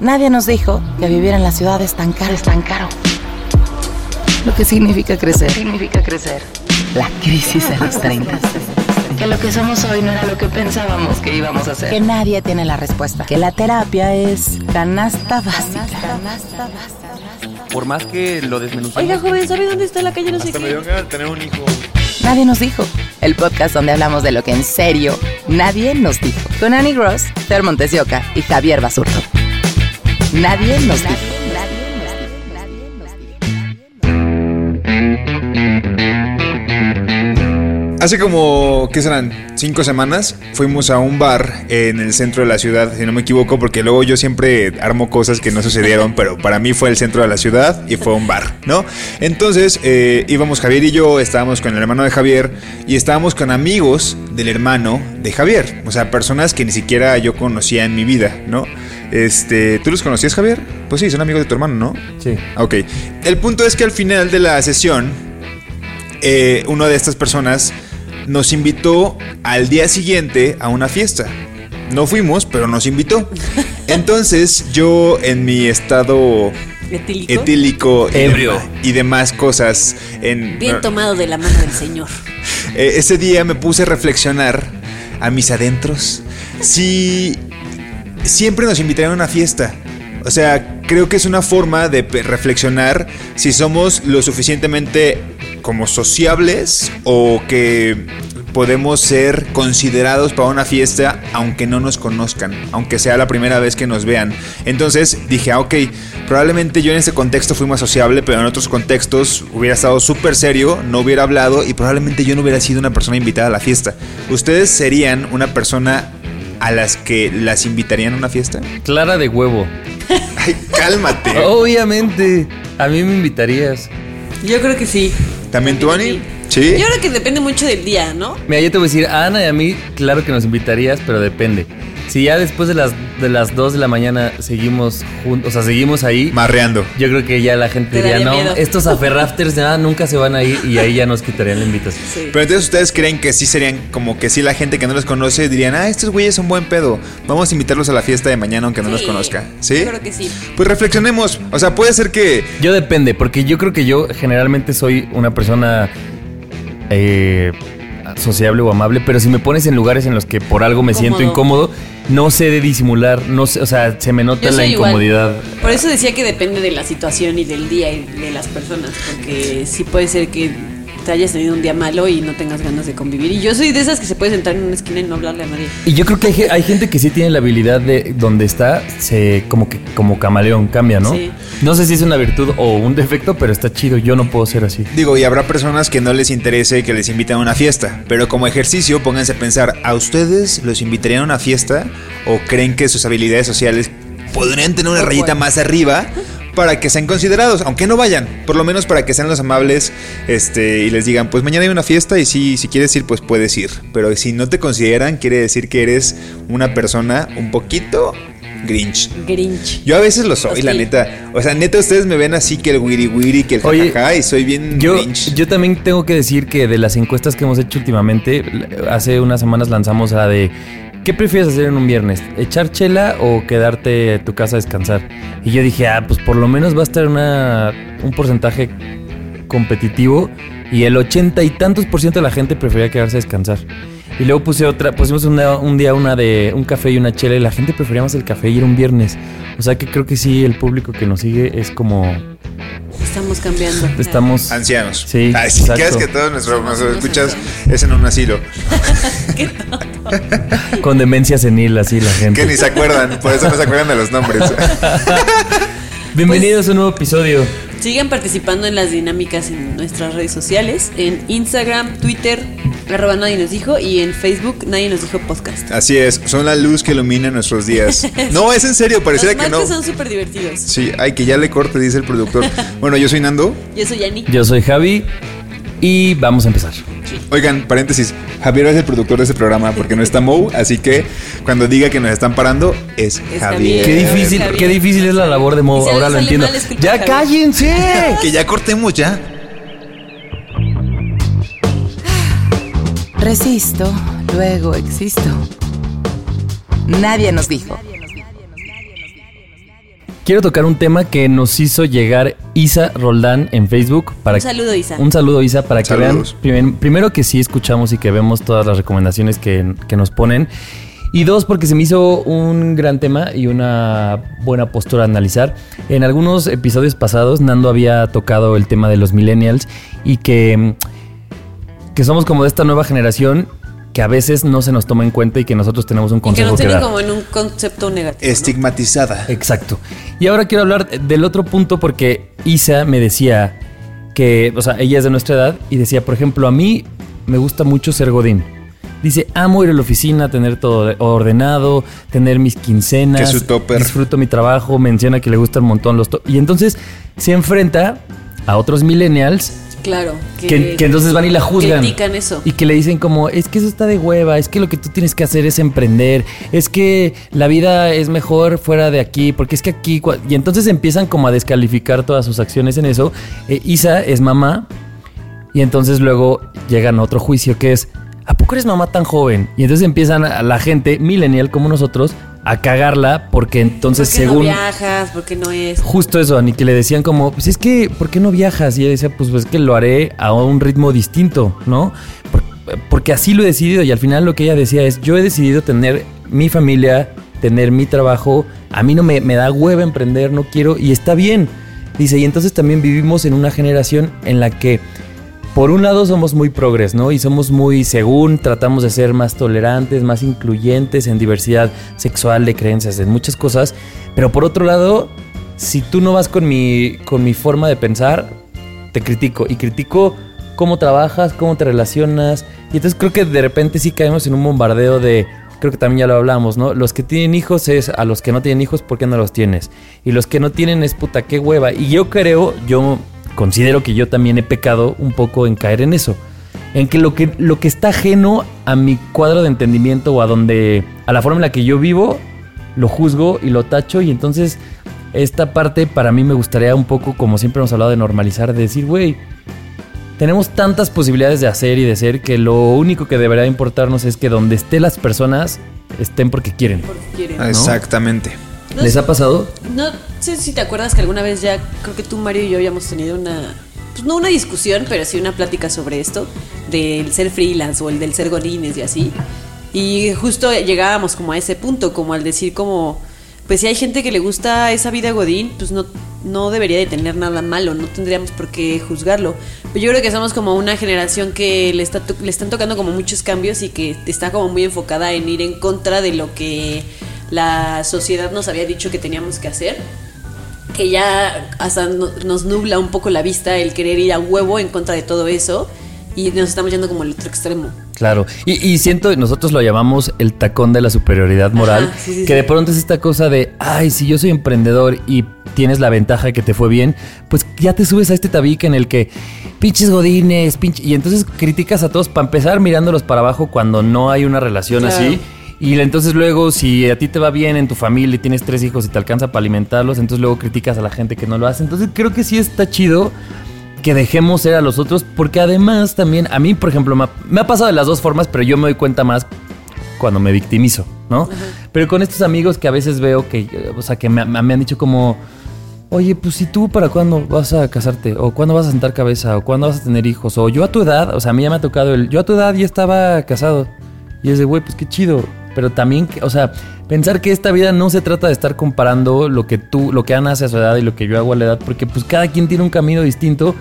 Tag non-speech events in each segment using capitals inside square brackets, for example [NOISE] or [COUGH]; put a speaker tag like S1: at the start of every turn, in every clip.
S1: Nadie nos dijo que vivir en la ciudad es tan caro, es tan caro. Lo que significa crecer.
S2: significa crecer?
S1: La crisis de los 30.
S2: Que lo que somos hoy no era lo que pensábamos que íbamos a ser.
S1: Que nadie tiene la respuesta. Que la terapia es canasta básica.
S3: Por más que lo desmenucemos.
S4: Oiga, joven, ¿sabe dónde está la calle no sé
S5: Hasta me
S4: qué?
S5: ganas de tener un hijo.
S1: Nadie nos dijo. El podcast donde hablamos de lo que en serio nadie nos dijo. Con Annie Gross, Fer Montesioca y Javier Basurto. Nadie nos dijo.
S5: Hace como, ¿qué serán? Cinco semanas fuimos a un bar en el centro de la ciudad, si no me equivoco, porque luego yo siempre armo cosas que no sucedieron, pero para mí fue el centro de la ciudad y fue un bar, ¿no? Entonces eh, íbamos Javier y yo, estábamos con el hermano de Javier y estábamos con amigos del hermano de Javier, o sea, personas que ni siquiera yo conocía en mi vida, ¿no? Este, ¿tú los conocías, Javier? Pues sí, son amigos de tu hermano, ¿no?
S3: Sí.
S5: Ok. El punto es que al final de la sesión, eh, una de estas personas nos invitó al día siguiente a una fiesta. No fuimos, pero nos invitó. [LAUGHS] Entonces yo en mi estado
S4: ¿Etílico?
S5: etílico y
S3: Ebrio.
S5: dema- y demás cosas, en,
S4: Bien tomado de la mano del señor. [LAUGHS]
S5: eh, ese día me puse a reflexionar a mis adentros si siempre nos invitarían a una fiesta. O sea, creo que es una forma de reflexionar si somos lo suficientemente como sociables o que podemos ser considerados para una fiesta aunque no nos conozcan, aunque sea la primera vez que nos vean. Entonces dije, ah, ok, probablemente yo en ese contexto fui más sociable, pero en otros contextos hubiera estado súper serio, no hubiera hablado y probablemente yo no hubiera sido una persona invitada a la fiesta. ¿Ustedes serían una persona a las que las invitarían a una fiesta?
S3: Clara de huevo.
S5: Ay, cálmate. [LAUGHS]
S3: Obviamente. A mí me invitarías.
S4: Yo creo que sí.
S5: ¿También tú, Ani?
S4: Yo creo que depende mucho del día, ¿no?
S3: Mira, yo te voy a decir, a Ana y a mí, claro que nos invitarías, pero depende. Si ya después de las, de las 2 de la mañana seguimos juntos, o sea, seguimos ahí,
S5: Marreando.
S3: yo creo que ya la gente
S4: Te
S3: diría, no,
S4: miedo".
S3: estos aferrafters nada, nunca se van a ir y ahí ya nos quitarían la invitación.
S4: Sí.
S5: Pero entonces ustedes creen que sí serían como que sí la gente que no los conoce dirían, ah, estos güeyes son buen pedo. Vamos a invitarlos a la fiesta de mañana aunque no los conozca. ¿Sí?
S4: Yo creo que sí.
S5: Pues reflexionemos. O sea, puede ser que
S3: Yo depende, porque yo creo que yo generalmente soy una persona eh, sociable o amable, pero si me pones en lugares en los que por algo me siento
S4: Incómodo.
S3: incómodo, no sé de disimular, no sé, o sea, se me nota
S4: Yo
S3: la
S4: soy igual.
S3: incomodidad.
S4: Por eso decía que depende de la situación y del día y de las personas. Porque sí puede ser que te hayas tenido un día malo y no tengas ganas de convivir. Y yo soy de esas que se puede sentar en una esquina y no hablarle a nadie.
S3: Y yo creo que hay, ge- hay gente que sí tiene la habilidad de donde está, se como que como camaleón cambia, ¿no?
S4: Sí.
S3: No sé si es una virtud o un defecto, pero está chido. Yo no puedo ser así.
S5: Digo, y habrá personas que no les interese que les inviten a una fiesta, pero como ejercicio pónganse a pensar, ¿a ustedes los invitarían a una fiesta o creen que sus habilidades sociales podrían tener una rayita más arriba [LAUGHS] para que sean considerados, aunque no vayan, por lo menos para que sean los amables este, y les digan, pues mañana hay una fiesta y si, si quieres ir, pues puedes ir, pero si no te consideran, quiere decir que eres una persona un poquito grinch.
S4: Grinch.
S5: Yo a veces lo soy, la neta. O sea, neta, ustedes me ven así que el wiri wiri, que el
S3: Oye,
S5: jajaja, y soy bien
S3: Yo,
S5: grinch.
S3: yo también tengo que decir que de las encuestas que hemos hecho últimamente, hace unas semanas lanzamos la de ¿qué prefieres hacer en un viernes? ¿Echar chela o quedarte a tu casa a descansar? Y yo dije, ah, pues por lo menos va a estar una, un porcentaje competitivo y el ochenta y tantos por ciento de la gente prefería quedarse a descansar. Y luego puse otra, pusimos una- un día una de un café y una chela y la gente prefería más el café y era un viernes. O sea que creo que sí, el público que nos sigue es como...
S4: Estamos cambiando.
S3: Estamos...
S5: Ancianos.
S3: Sí,
S5: Ay, si
S3: exacto.
S5: quieres que todos nuestros escuchas es en un asilo. [LAUGHS]
S3: Con demencia senil, así la gente.
S5: Que ni se acuerdan, por eso no se acuerdan de los nombres. [LAUGHS]
S3: Bienvenidos a un nuevo episodio.
S4: Sigan participando en las dinámicas en nuestras redes sociales, en Instagram, Twitter arroba nadie nos dijo, y en Facebook nadie nos dijo podcast.
S5: Así es, son la luz que ilumina nuestros días. [LAUGHS] No, es en serio, pareciera
S4: Los
S5: que no.
S4: son súper divertidos.
S5: Sí, ay, que ya le corte, dice el productor. Bueno, yo soy Nando.
S4: Yo soy Yani.
S3: Yo soy Javi y vamos a empezar.
S5: Oigan, paréntesis, Javier es el productor de este programa porque no está Mou, así que cuando diga que nos están parando es,
S4: Es
S5: Javier.
S3: Qué difícil,
S4: Javier.
S3: qué difícil es la labor de Mo,
S4: si
S3: ahora lo entiendo.
S4: mal,
S3: ¡Ya
S4: Javier.
S3: cállense!
S5: Que ya cortemos ya.
S1: Resisto, luego existo. Nadie nos dijo.
S3: Quiero tocar un tema que nos hizo llegar Isa Roldán en Facebook. Para
S4: Un saludo, Isa.
S3: Un saludo, Isa, para que vean. primer- primero, que sí escuchamos y que vemos todas las recomendaciones que, que nos ponen. Y dos, porque se me hizo un gran tema y una buena postura a analizar. En algunos episodios pasados, Nando había tocado el tema de los millennials y que, que somos como de esta nueva generación que a veces no se nos toma en cuenta y que nosotros tenemos un
S4: Y que nos
S3: que,
S4: tienen
S3: dar.
S4: como en un concepto negativo. ¿no?
S5: Estigmatizada.
S3: Exacto. Y ahora quiero hablar del otro punto porque Isa me decía que, o sea, ella es de nuestra edad y decía, por ejemplo, a mí me gusta mucho ser Godín. Dice, amo ir a la oficina, tener todo ordenado, tener mis quincenas.
S5: Que su topper.
S3: Disfruto mi trabajo, menciona que le gustan un montón los... y entonces se enfrenta a otros millennials
S4: Claro.
S3: que, que entonces van y la juzgan.
S4: Critican eso.
S3: Y que le dicen como, es que eso está de hueva, es que lo que tú tienes que hacer es emprender, es que la vida es mejor fuera de aquí, porque es que aquí... cua-". Y entonces empiezan como a descalificar todas sus acciones en eso. Eh, Isa es mamá y entonces luego llegan a otro juicio que es, ¿a poco eres mamá tan joven? Y entonces empiezan a la gente, millennial como nosotros, a cagarla porque entonces
S4: ¿Por qué
S3: según...
S4: no viajas? ¿Por qué no es?
S3: Justo eso, Ani, que le decían como, pues es que, ¿por qué no viajas? Y ella decía, pues, pues es que lo haré a un ritmo distinto, ¿no? Por- porque así lo he decidido y al final lo que ella decía es, yo he decidido tener mi familia, tener mi trabajo, a mí no me, me da hueva emprender, no quiero, y está bien. Dice, y entonces también vivimos en una generación en la que, por un lado, somos muy progres, ¿no? Y somos muy, según, tratamos de ser más tolerantes, más incluyentes en diversidad sexual, de creencias, en muchas cosas. Pero por otro lado, si tú no vas con mi, con mi forma de pensar, te critico. Y critico cómo trabajas, cómo te relacionas. Y entonces creo que de repente sí caemos en un bombardeo de. Creo que también ya lo hablamos, ¿no? Los que tienen hijos es a los que no tienen hijos, ¿por qué no los tienes? Y los que no tienen es puta, qué hueva. Y yo creo, yo considero que yo también he pecado un poco en caer en eso. En que lo que, lo que está ajeno a mi cuadro de entendimiento o a donde. a la forma en la que yo vivo, lo juzgo y lo tacho. Y entonces, esta parte para mí me gustaría un poco, como siempre hemos hablado, de normalizar, de decir, güey, tenemos tantas posibilidades de hacer y de ser que lo único que debería importarnos es que donde estén las personas estén porque quieren.
S4: Porque quieren.
S5: Exactamente.
S4: No
S3: ¿Les
S4: sé-
S3: ha pasado?
S4: No sé si te acuerdas que alguna vez ya, creo que tú, Mario y yo habíamos tenido una, pues no una discusión, pero sí una plática sobre esto, del ser freelance o el del ser godines y así. Y justo llegábamos como a ese punto, como al decir como, pues si hay gente que le gusta esa vida godín, pues no, no debería de tener nada malo, no tendríamos por qué juzgarlo. Pero yo creo que somos como una generación que le, está le están tocando como muchos cambios y que está como muy enfocada en ir en contra de lo que la sociedad nos había dicho que teníamos que hacer que ya hasta no- nos nubla un poco la vista el querer ir a huevo en contra de todo eso y nos estamos yendo como al otro extremo.
S3: Claro, y, y siento, nosotros lo llamamos el tacón de la superioridad moral,
S4: Ajá, sí, sí,
S3: que
S4: sí.
S3: de pronto es esta cosa de, ay, si yo soy emprendedor y tienes la ventaja que te fue bien, pues ya te subes a este tabique en el que pinches godines, pinches, y entonces criticas a todos para empezar mirándolos para abajo cuando no hay una relación
S4: Claro.
S3: así. Y entonces luego, si a ti te va bien en tu familia y tienes tres hijos y te alcanza para alimentarlos, entonces luego criticas a la gente que no lo hace. Entonces creo que sí está chido que dejemos ser a los otros, porque además también, a mí, por ejemplo, me ha, me ha pasado de las dos formas, pero yo me doy cuenta más cuando me victimizo, ¿no? Pero con estos amigos que a veces veo que, o sea, que me, me han dicho como, oye, pues si tú para cuándo vas a casarte, o cuándo vas a sentar cabeza, o cuándo vas a tener hijos, o yo a tu edad, o sea, a mí ya me ha tocado el, yo a tu edad ya estaba casado, y es de, güey, pues qué chido. Pero también, o sea, pensar que esta vida no se trata de estar comparando lo que tú, lo que Ana hace a su edad y lo que yo hago a la edad, porque pues cada quien tiene un camino distinto.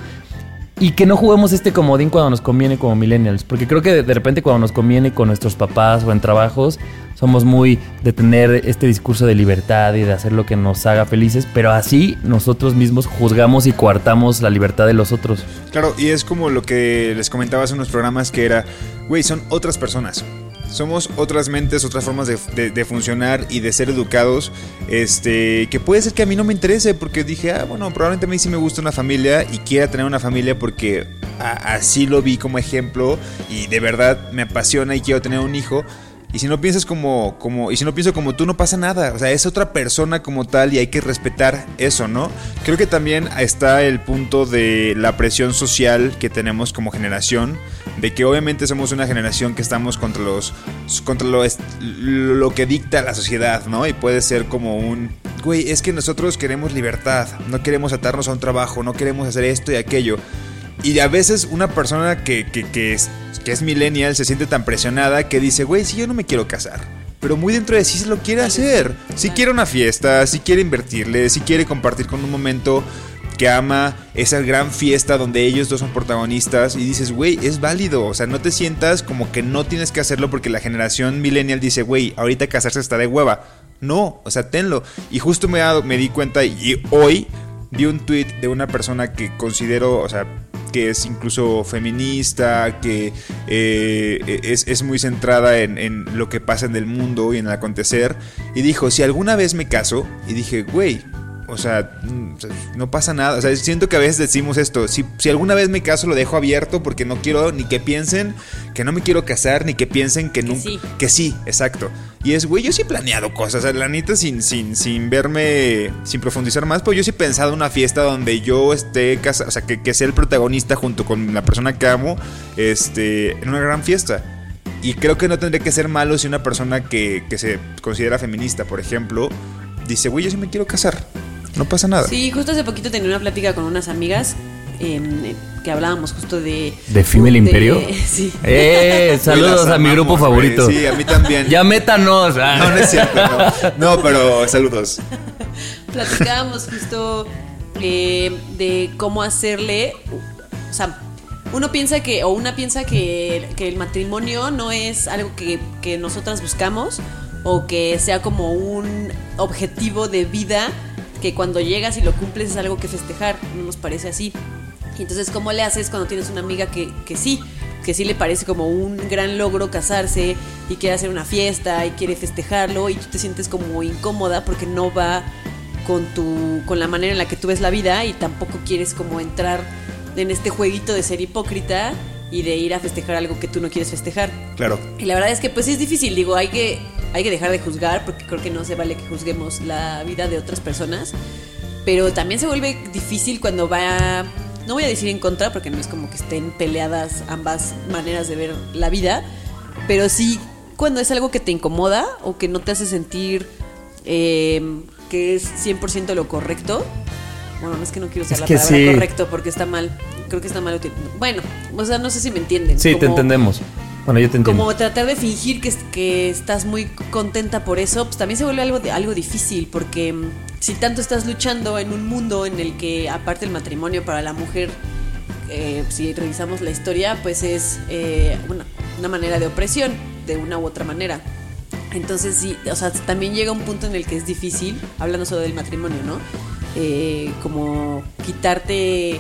S3: Y que no juguemos este comodín cuando nos conviene como millennials. Porque creo que de, repente cuando nos conviene con nuestros papás o en trabajos, somos muy de tener este discurso de libertad y de hacer lo que nos haga felices. Pero así nosotros mismos juzgamos y coartamos la libertad de los otros.
S5: Claro, y es como lo que les comentaba hace unos programas que era, güey, son otras personas. Somos otras mentes, otras formas de, de- funcionar y de ser educados. Este, que puede ser que a mí no me interese porque dije, ah, bueno, probablemente a mí sí me gusta una familia y quiera tener una familia porque así lo vi como ejemplo y de verdad me apasiona y quiero tener un hijo. Y si no piensas como, como, y si no pienso como tú, no pasa nada. O sea, es otra persona como tal y hay que respetar eso, ¿no? Creo que también está el punto de la presión social que tenemos como generación, de que obviamente somos una generación que estamos contra los, contra lo, lo que dicta la sociedad, ¿no? Y puede ser como un, güey, es que nosotros queremos libertad, no queremos atarnos a un trabajo, no queremos hacer esto y aquello. Y a veces una persona que, que, que es, que es millennial se siente tan presionada que dice, güey, si yo no me quiero casar. Pero muy dentro de sí se lo quiere hacer. Si quiere una fiesta, si quiere invertirle, si quiere compartir con un momento que ama esa gran fiesta donde ellos dos son protagonistas y dices, güey, es válido. O sea, no te sientas como que no tienes que hacerlo porque la generación millennial dice, güey, ahorita casarse está de hueva. No, o sea, tenlo. Y justo me, me di cuenta y hoy vi un tweet de una persona que considero, o sea, que es incluso feminista, que eh, es, es muy centrada en, en lo que pasa en el mundo y en el acontecer. Y dijo, si alguna vez me caso, y dije, güey, o sea, mm, no pasa nada. O sea, siento que a veces decimos esto. Si, si alguna vez me caso, lo dejo abierto porque no quiero ni que piensen que no me quiero casar, ni que piensen que, nunca.
S4: sí.
S5: Que sí, exacto. Y es, güey, yo sí he planeado cosas. O sea, la neta, sin, sin, sin verme, sin profundizar más, pues yo sí he pensado una fiesta donde yo esté casado, o sea, que, que sea el protagonista junto con la persona que amo, este, en una gran fiesta. Y creo que no tendría que ser malo si una persona que, que se considera feminista, por ejemplo, dice, güey, yo sí me quiero casar. No pasa nada.
S4: Sí, justo hace poquito tenía una plática con unas amigas em, que hablábamos justo de...
S3: ¿De Female Imperio? [LAUGHS]
S4: Sí.
S3: ¡Eh! [LAUGHS] Saludos a mi grupo favorito.
S5: Sí, a mí también.
S3: Ya métanos. ah.
S5: No, no es cierto, no. No, pero saludos. [LAUGHS]
S4: platicábamos justo eh, de cómo hacerle, o sea, uno piensa que, o una piensa que, que el matrimonio no es algo que, que nosotras buscamos o que sea como un objetivo de vida que cuando llegas y lo cumples es algo que festejar, no nos parece así. Entonces, ¿cómo le haces cuando tienes una amiga que, que sí? Que sí le parece como un gran logro casarse y quiere hacer una fiesta y quiere festejarlo y tú te sientes como incómoda porque no va con tu con la manera en la que tú ves la vida y tampoco quieres como entrar en este jueguito de ser hipócrita y de ir a festejar algo que tú no quieres festejar.
S5: Claro.
S4: Y la verdad es que pues es difícil, digo, hay que hay que dejar de juzgar porque creo que no se vale que juzguemos la vida de otras personas, pero también se vuelve difícil cuando va no voy a decir en contra porque no es como que estén peleadas ambas maneras de ver la vida, pero sí cuando es algo que te incomoda o que no te hace sentir eh, que es 100% lo correcto. Bueno, no es que no quiero usar
S3: Es
S4: la palabra
S3: sí.
S4: correcto porque está mal. Creo que está mal Bueno, o sea, no sé si me entienden.
S3: Sí, te entendemos. Bueno, yo te entiendo.
S4: como tratar de fingir que, que estás muy contenta por eso, pues también se vuelve algo, de- algo difícil, porque mm, si tanto estás luchando en un mundo en el que, aparte el matrimonio para la mujer, eh, si revisamos la historia, pues es eh, una, una manera de opresión, de una u otra manera. Entonces sí, o sea, también llega un punto en el que es difícil, hablando solo del matrimonio, ¿no? Eh, como quitarte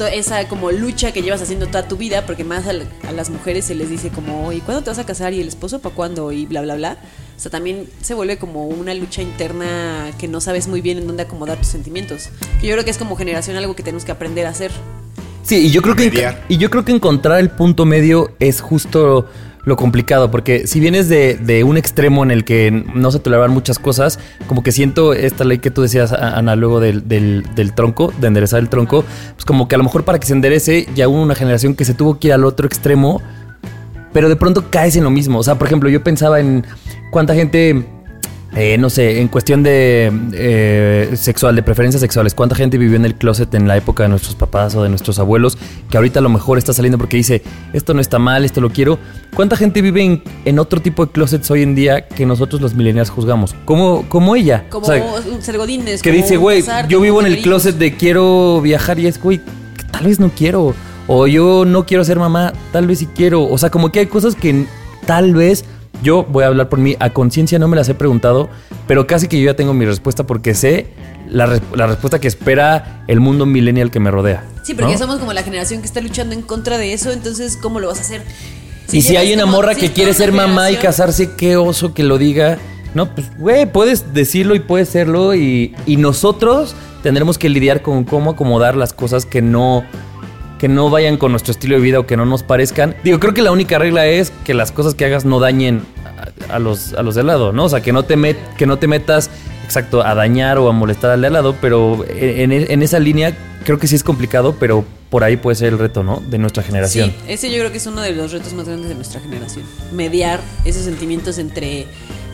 S4: esa como lucha que llevas haciendo toda tu vida, porque más a, la- a las mujeres se les dice como, ¿y cuándo te vas a casar? ¿Y el esposo para cuándo? Y bla, bla, bla. O sea, también se vuelve como una lucha interna que no sabes muy bien en dónde acomodar tus sentimientos. Que yo creo que es como generación algo que tenemos que aprender a hacer.
S3: Sí, y yo creo que y yo creo que encontrar el punto medio es justo lo complicado, porque si vienes de, de un extremo en el que no se toleran muchas cosas, como que siento esta ley que tú decías, Ana, luego del, del- del tronco, de enderezar el tronco, pues como que a lo mejor para que se enderece ya hubo una generación que se tuvo que ir al otro extremo, pero de pronto caes en lo mismo. O sea, por ejemplo, yo pensaba en cuánta gente, eh, no sé, en cuestión de eh, sexual, de preferencias sexuales, cuánta gente vivió en el closet en la época de nuestros papás o de nuestros abuelos, que ahorita a lo mejor está saliendo porque dice, esto no está mal, esto lo quiero. ¿Cuánta gente vive en, en otro tipo de closets hoy en día que nosotros los millennials juzgamos? Como, como ella.
S4: Como
S3: O sea,
S4: un ser godines,
S3: que
S4: como
S3: dice, güey, yo vivo en el
S4: tener hijos".
S3: closet de quiero viajar y es, güey, tal vez no quiero. O yo no quiero ser mamá, tal vez sí quiero. O sea, como que hay cosas que tal vez yo voy a hablar por mí, a conciencia no me las he preguntado, pero casi que yo ya tengo mi respuesta porque sé la, res- la respuesta que espera el mundo millennial que me rodea.
S4: Sí, porque
S3: ¿no?
S4: somos como la generación que está luchando en contra de eso, entonces, ¿cómo lo vas a hacer?
S3: y si hay una morra que quiere ser mamá y casarse, qué oso que lo diga. No, pues, güey, puedes decirlo y puedes serlo y, y nosotros tendremos que lidiar con cómo acomodar las cosas que no que no vayan con nuestro estilo de vida o que no nos parezcan. Digo, creo que la única regla es que las cosas que hagas no dañen a, los, a los de al lado, ¿no? O sea, que no te, met, que no te metas, exacto, a dañar o a molestar al de al lado, pero en, en- en esa línea creo que sí es complicado, pero por ahí puede ser el reto, ¿no? De nuestra generación.
S4: Sí, ese yo creo que es uno de los retos más grandes de nuestra generación. Mediar esos sentimientos entre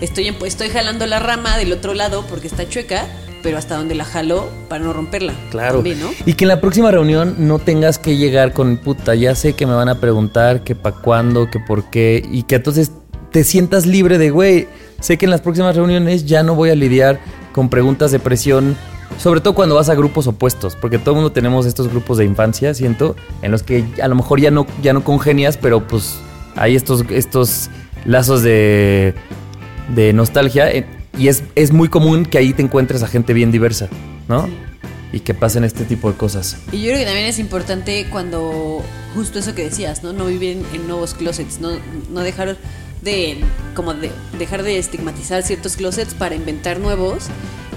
S4: estoy, en- estoy jalando la rama del otro lado porque está chueca, pero hasta donde la jalo para no romperla.
S3: Claro.
S4: También, ¿no?
S3: Y que en la próxima reunión no tengas que llegar con puta, ya sé que me van a preguntar que pa' cuándo, que por qué, y que entonces te sientas libre de, güey, sé que en las próximas reuniones ya no voy a lidiar con preguntas de presión, sobre todo cuando vas a grupos opuestos, porque todo el mundo tenemos estos grupos de infancia, siento, en los que a lo mejor ya no, ya no congenias, pero pues hay estos, estos lazos de, de nostalgia. Y es, es muy común que ahí te encuentres a gente bien diversa, ¿no? Y que pasen este tipo de cosas.
S4: Y yo creo que también es importante cuando, justo eso que decías, ¿no? No vivir en, en nuevos closets, no, no dejar de, como de, dejar de estigmatizar ciertos closets para inventar nuevos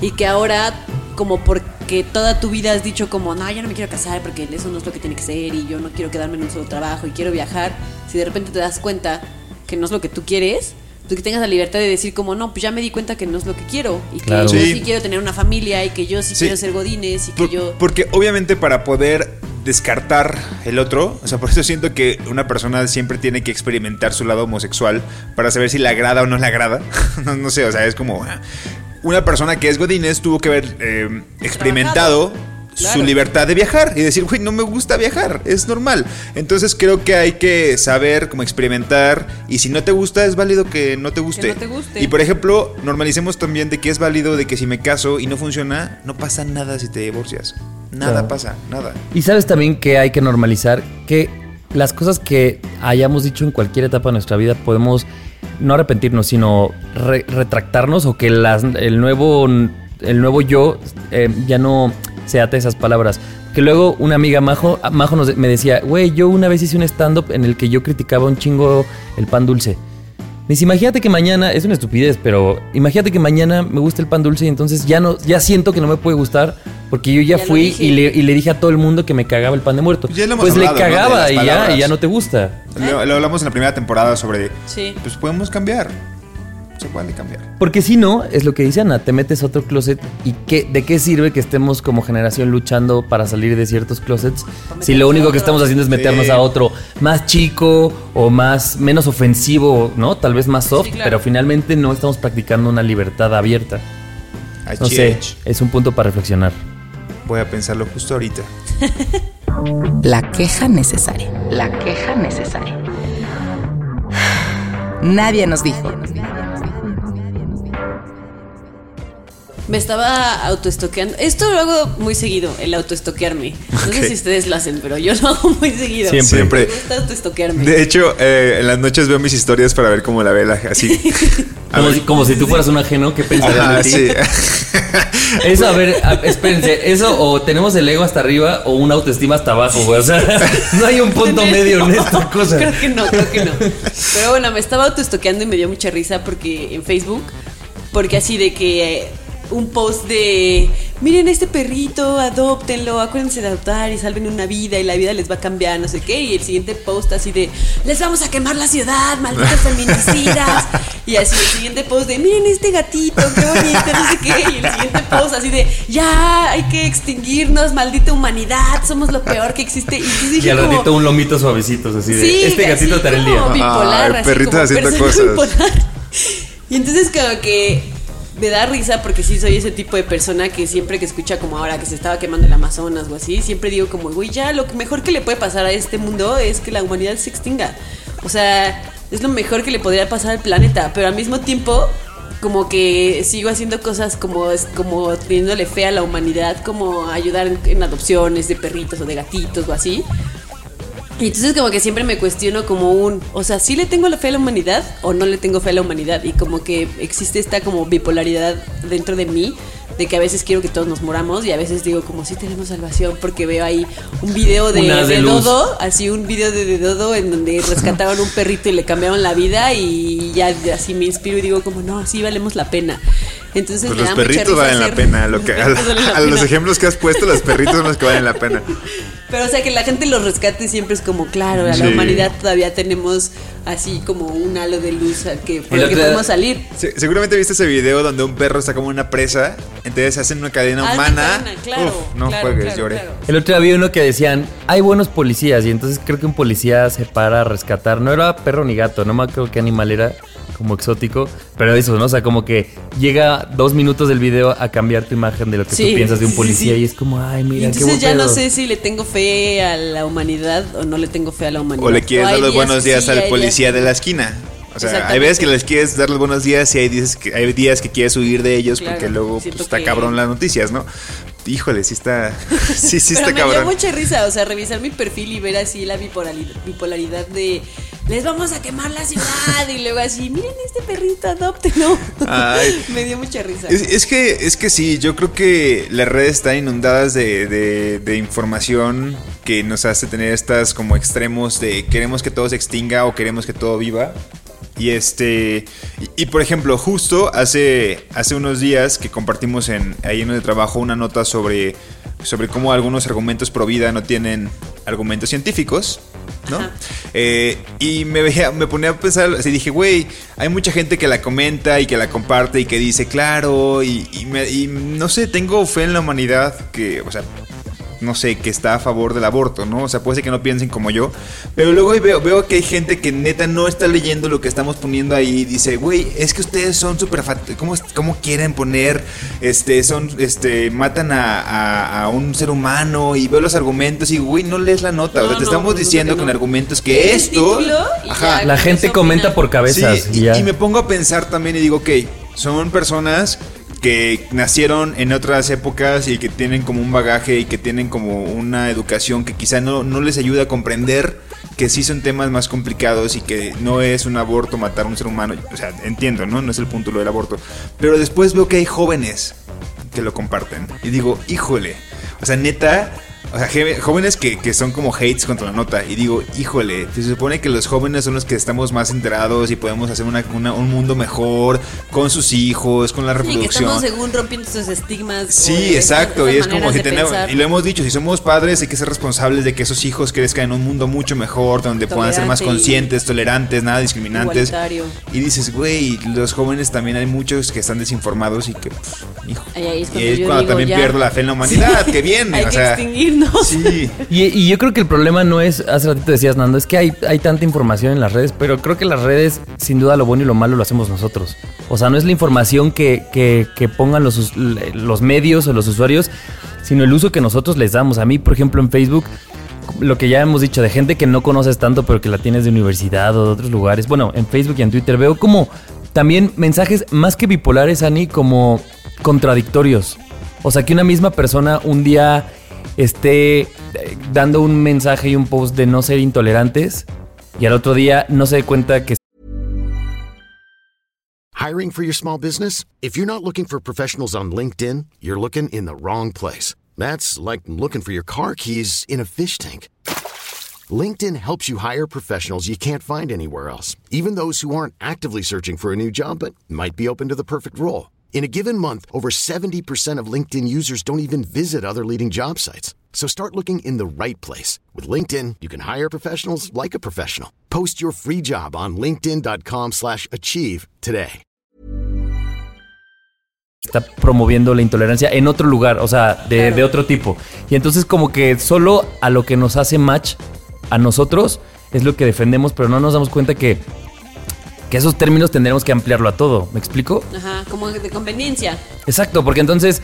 S4: y que ahora, como porque toda tu vida has dicho como, no, ya no me quiero casar porque eso no es lo que tiene que ser y yo no quiero quedarme en un solo trabajo y quiero viajar, si de repente te das cuenta que no es lo que tú quieres, que tengas la libertad de decir como, no, pues ya me di cuenta que no es lo que quiero y que
S3: Claro.
S4: yo
S5: Sí.
S4: sí quiero tener una familia y que yo sí,
S5: Sí.
S4: quiero ser godines y que yo...
S5: Porque obviamente para poder descartar el otro, o sea, por eso siento que una persona siempre tiene que experimentar su lado homosexual para saber si le agrada o no le agrada. [LAUGHS] no, no sé, o sea, es como ah, una persona que es Godínez tuvo que haber eh, experimentado
S4: Claro.
S5: libertad de viajar y decir, güey, no me gusta viajar, es normal. Entonces creo que hay que saber cómo experimentar y si no te gusta es válido que no te guste.
S4: no te guste.
S5: Y por ejemplo, normalicemos también de que es válido de que si me caso y no funciona, no pasa nada si te divorcias. Nada
S3: Claro.
S5: pasa, nada.
S3: Y sabes también que hay que normalizar que las cosas que hayamos dicho en cualquier etapa de nuestra vida podemos no arrepentirnos, sino re- retractarnos o que las- el nuevo el nuevo yo eh, ya no se ate a esas palabras. Que luego una amiga Majo, Majo nos- me decía, güey, yo una vez hice un stand-up en el que yo criticaba un chingo el pan dulce. Me dice, imagínate que mañana, es una estupidez, pero imagínate que mañana me gusta el pan dulce y entonces ya no, ya siento que no me puede gustar porque yo ya, fui y le, y le dije a todo el mundo que me cagaba el pan de muerto.
S5: Ya lo hemos
S3: pues le
S5: hablado, ¿no?
S3: cagaba
S5: las
S3: y ya, y ya no te gusta.
S5: Lo, lo hablamos en la primera temporada sobre,
S4: Sí.
S5: pues podemos cambiar. Se puede cambiar.
S3: Porque si no, es lo que dice Ana, te metes a otro closet y qué, ¿de qué sirve que estemos como generación luchando para salir de ciertos closets si lo único que estamos haciendo es meternos
S5: Sí.
S3: a otro más chico o más menos ofensivo, ¿no? Tal vez más soft,
S4: Sí, claro.
S3: pero finalmente no estamos practicando una libertad abierta. No sé, es un punto para reflexionar.
S5: Voy a pensarlo justo ahorita. [LAUGHS]
S1: La queja necesaria. La queja necesaria. [SIGHS] Nadie nos dijo.
S4: Me estaba autoestoqueando. Esto lo hago muy seguido, el autoestoquearme. No
S5: Ok.
S4: sé si ustedes lo hacen, pero yo lo hago muy seguido.
S3: Siempre.
S5: Siempre.
S4: Me gusta autoestoquearme.
S5: De hecho, eh, en las noches veo mis historias para ver cómo la ve la así. [LAUGHS]
S3: Como si, como si tú fueras un ajeno, ¿qué pensarías
S5: Ajá,
S3: de ti?
S5: sí. [LAUGHS]
S3: Eso, a ver, espérense, eso o tenemos el ego hasta arriba o una autoestima hasta abajo, güey. O sea, [LAUGHS] no hay un punto medio en esta cosa.
S4: Creo que no, creo que no. Pero bueno, me estaba autoestoqueando y me dio mucha risa porque en Facebook, porque así de que un post de miren este perrito, adóptenlo, acuérdense de adoptar y salven una vida y la vida les va a cambiar, no sé qué. Y el siguiente post así de les vamos a quemar la ciudad, malditos feminicidas. [LAUGHS] Y así el siguiente post de miren este gatito, qué bonito, no sé qué. Y el siguiente post así de ya hay que extinguirnos, maldita humanidad, somos lo peor que existe. Y, yo dije
S3: Y al
S4: como,
S3: ratito un lomito suavecito, así de
S4: Sí,
S3: este gatito
S4: así
S3: te el día.
S4: bipolar,
S5: Ay,
S4: así
S5: perritos
S4: como
S5: haciendo cosas.
S4: bipolar. Y entonces como que me da risa porque sí soy ese tipo de persona que siempre que escucha como ahora que se estaba quemando el Amazonas o así, siempre digo como, güey, ya lo mejor que le puede pasar a este mundo es que la humanidad se extinga. O sea, es lo mejor que le podría pasar al planeta, pero al mismo tiempo como que sigo haciendo cosas como, como teniéndole fe a la humanidad, como ayudar en adopciones de perritos o de gatitos o así. Y entonces como que siempre me cuestiono como un, o sea, ¿sí le tengo la fe a la humanidad o no le tengo fe a la humanidad? Y como que existe esta como bipolaridad dentro de mí, de que a veces quiero que todos nos moramos y a veces digo como sí tenemos salvación porque veo ahí un video de,
S3: de
S4: de. Dodo, así un video de, de Dodo en donde [LAUGHS] rescataron un perrito y le cambiaron la vida y ya así me inspiro y digo como no, sí valemos la pena. Entonces
S5: Pues
S4: me
S5: los
S4: da mucha
S5: perritos
S4: risa
S5: valen la pena. [LAUGHS] Lo que, a,
S4: Los valen la
S5: a los
S4: pena.
S5: ejemplos que has puesto, los perritos son los que valen la pena. [LAUGHS]
S4: Pero o sea, que la gente los rescate siempre es como, claro, a
S5: Sí.
S4: la humanidad todavía tenemos así como un halo de luz al que, por
S3: El
S4: el que podemos salir.
S5: Se- seguramente viste ese video donde un perro está como una presa, entonces hacen una cadena
S4: Ah, una
S5: humana.
S4: cadena, claro,
S5: Uf, no
S4: claro,
S5: juegues,
S4: claro,
S5: lloré.
S4: claro.
S3: El otro día había uno que decían, hay buenos policías, y entonces creo que un policía se para a rescatar. No era perro ni gato, no me acuerdo qué animal era, como exótico, pero eso, ¿no? O sea, como que llega dos minutos del video a cambiar tu imagen de lo que
S4: Sí,
S3: tú piensas de un policía,
S4: sí.
S3: y es como, ay, mira, qué
S4: entonces
S3: buen
S4: ya no
S3: pedo".
S4: sé si le tengo fe a la humanidad o no le tengo fe a la humanidad.
S5: O le quieres dar los buenos días
S4: sí,
S5: al policía
S4: días
S5: de la esquina. O sea, hay veces que les quieres dar los buenos días y hay días que, hay días que quieres huir de ellos
S4: Claro,
S5: porque luego pues, está
S4: que-
S5: cabrón las noticias, ¿no? Híjole, sí está. [LAUGHS] Sí, sí
S4: Pero
S5: está
S4: me dio
S5: cabrón.
S4: mucha risa, o sea, revisar mi perfil y ver así la bipolaridad, bipolaridad de les vamos a quemar la ciudad y luego así, miren este perrito, adóptelo.
S5: Ay. [LAUGHS]
S4: me dio mucha risa.
S5: Es, es que, es que sí, yo creo que las redes están inundadas de, de- de información que nos hace tener estas como extremos de queremos que todo se extinga o queremos que todo viva. Y este. Y, y, por ejemplo, justo hace, hace unos días que compartimos en, ahí en el trabajo una nota sobre, sobre cómo algunos argumentos pro vida no tienen argumentos científicos. ¿No? Eh, y me, veía, me ponía a pensar, así dije, güey, hay mucha gente que la comenta y que la comparte y que dice, claro, y, y me- y no sé, tengo fe en la humanidad que, o sea, no sé, que está a favor del aborto, ¿no? O sea, puede ser que no piensen como yo, pero luego veo, veo que hay gente que neta no está leyendo lo que estamos poniendo ahí y dice, güey, es que ustedes son súper fat- ¿cómo, ¿cómo quieren poner, este, son, este, matan a, a- a un ser humano y veo los argumentos y, güey, no lees la nota, o sea, te
S4: no,
S5: estamos diciendo
S4: que
S5: con argumentos que esto... Ajá,
S4: ya.
S3: La gente comenta por cabezas.
S5: Sí,
S3: y
S5: y,
S3: ya.
S5: y me pongo a pensar también y digo, ok, son personas que nacieron en otras épocas y que tienen como un bagaje y que tienen como una educación que quizá no, no les ayuda a comprender que sí son temas más complicados y que no es un aborto matar a un ser humano. O sea, entiendo, ¿no? No es el punto lo del aborto. Pero después veo que hay jóvenes que lo comparten. Y digo, híjole. O sea, neta. O sea, jóvenes que, que son como hates contra la nota. Y digo, híjole, se supone que los jóvenes son los que estamos más enterados y podemos hacer una- una- un mundo mejor con sus hijos, con la
S4: Sí, que
S5: reproducción.
S4: estamos según rompiendo estos estigmas.
S5: Sí, exacto, y es como si tenemos, y lo hemos dicho, si somos padres hay que ser responsables de que esos hijos crezcan en un mundo mucho mejor, donde puedan ser más
S4: y-
S5: conscientes, tolerantes, nada discriminantes.
S4: Igualitario.
S5: Y dices, güey, los jóvenes también hay muchos que están desinformados y que, pff, hijo.
S4: Ahí- es
S5: y
S4: cuando
S5: es
S4: yo
S5: cuando
S4: digo,
S5: también
S4: ya.
S5: pierdo la fe en la humanidad, que bien, [LAUGHS]
S4: Hay
S5: o
S4: que
S5: sí. [LAUGHS]
S3: Y, y yo creo que el problema no es, hace ratito decías, Nando, es que hay, hay tanta información en las redes, pero creo que las redes, sin duda, lo bueno y lo malo lo hacemos nosotros. O sea, no es la información que, que- que pongan los, los medios o los usuarios, sino el uso que nosotros les damos. A mí, por ejemplo, en Facebook, lo que ya hemos dicho, de gente que no conoces tanto, pero que la tienes de universidad o de otros lugares. Bueno, en Facebook y en Twitter veo como también mensajes más que bipolares, Ani, como contradictorios. O sea, que una misma persona un día esté eh, dando un mensaje y un post de no ser intolerantes y al otro día no se dé cuenta que
S6: Hiring for your small business? If you're not looking for professionals on LinkedIn, you're looking in the wrong place. That's like looking for your car keys in a fish tank. LinkedIn helps you hire professionals you can't find anywhere else, even those who aren't actively searching for a new job but might be open to the perfect role. In a given month, over 70% of LinkedIn users don't even visit other leading job sites. So start looking in the right place. With LinkedIn, you can hire professionals like a professional. Post your free job on linkedin.com slash achieve today.
S3: está promoviendo la intolerancia en otro lugar, o sea, de, de otro tipo. Y entonces como que solo a lo que nos hace match a nosotros es lo que defendemos, pero no nos damos cuenta que, que esos términos tendremos que ampliarlo a todo. ¿Me explico?
S4: Ajá, como de conveniencia.
S3: Exacto, porque entonces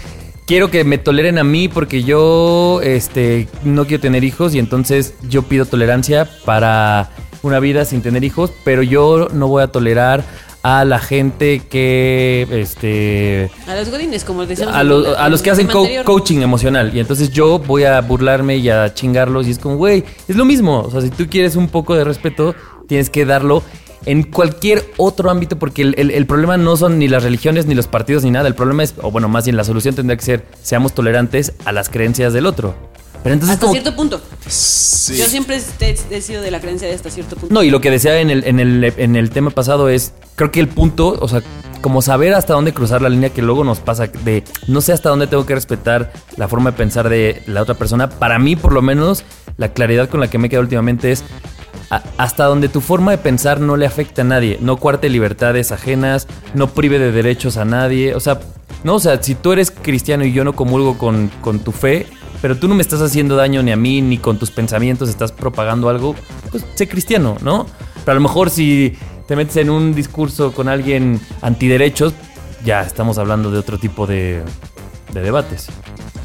S3: quiero que me toleren a mí porque yo este, no quiero tener hijos y entonces yo pido tolerancia para una vida sin tener hijos, pero yo no voy a tolerar a la gente que, este,
S4: A los godines, como decíamos.
S3: a,
S4: la-
S3: a los que hacen
S4: tema
S3: co-
S4: anterior.
S3: coaching emocional. Y entonces yo voy a burlarme y a chingarlos. Y es como, güey, es lo mismo. O sea, si tú quieres un poco de respeto, tienes que darlo en cualquier otro ámbito. Porque el, el- el problema no son ni las religiones, ni los partidos, ni nada. El problema es, o bueno, más bien la solución tendría que ser, seamos tolerantes a las creencias del otro. Pero entonces
S4: Hasta
S3: como...
S4: cierto punto.
S5: Sí.
S4: Yo siempre he, he sido de la creencia de hasta cierto punto.
S3: No, y lo que decía en el, en, el, en el tema pasado es, creo que el punto, o sea, como saber hasta dónde cruzar la línea que luego nos pasa de no sé hasta dónde tengo que respetar la forma de pensar de la otra persona. Para mí, por lo menos, la claridad con la que me he quedado últimamente es hasta donde tu forma de pensar no le afecta a nadie, no cuarte libertades ajenas, no prive de derechos a nadie, o sea, no, o sea, si tú eres cristiano y yo no comulgo con, con tu fe, pero tú no me estás haciendo daño ni a mí, ni con tus pensamientos estás propagando algo, pues sé cristiano, ¿no? Pero a lo mejor si te metes en un discurso con alguien antiderechos, ya estamos hablando de otro tipo de, de debates.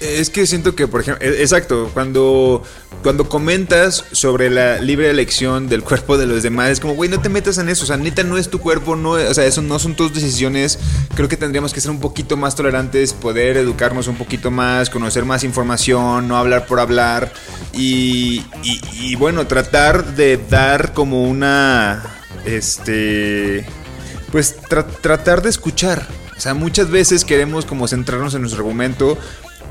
S5: Es que siento que, por ejemplo, e- exacto, cuando, cuando comentas sobre la libre elección del cuerpo de los demás, es como, güey, no te metas en eso, o sea, neta no es tu cuerpo, no, o sea, eso no son tus decisiones, creo que tendríamos que ser un poquito más tolerantes, poder educarnos un poquito más, conocer más información, no hablar por hablar y, y, bueno, tratar de dar como una, este, pues tra- tratar de escuchar. O sea, muchas veces queremos como centrarnos en nuestro argumento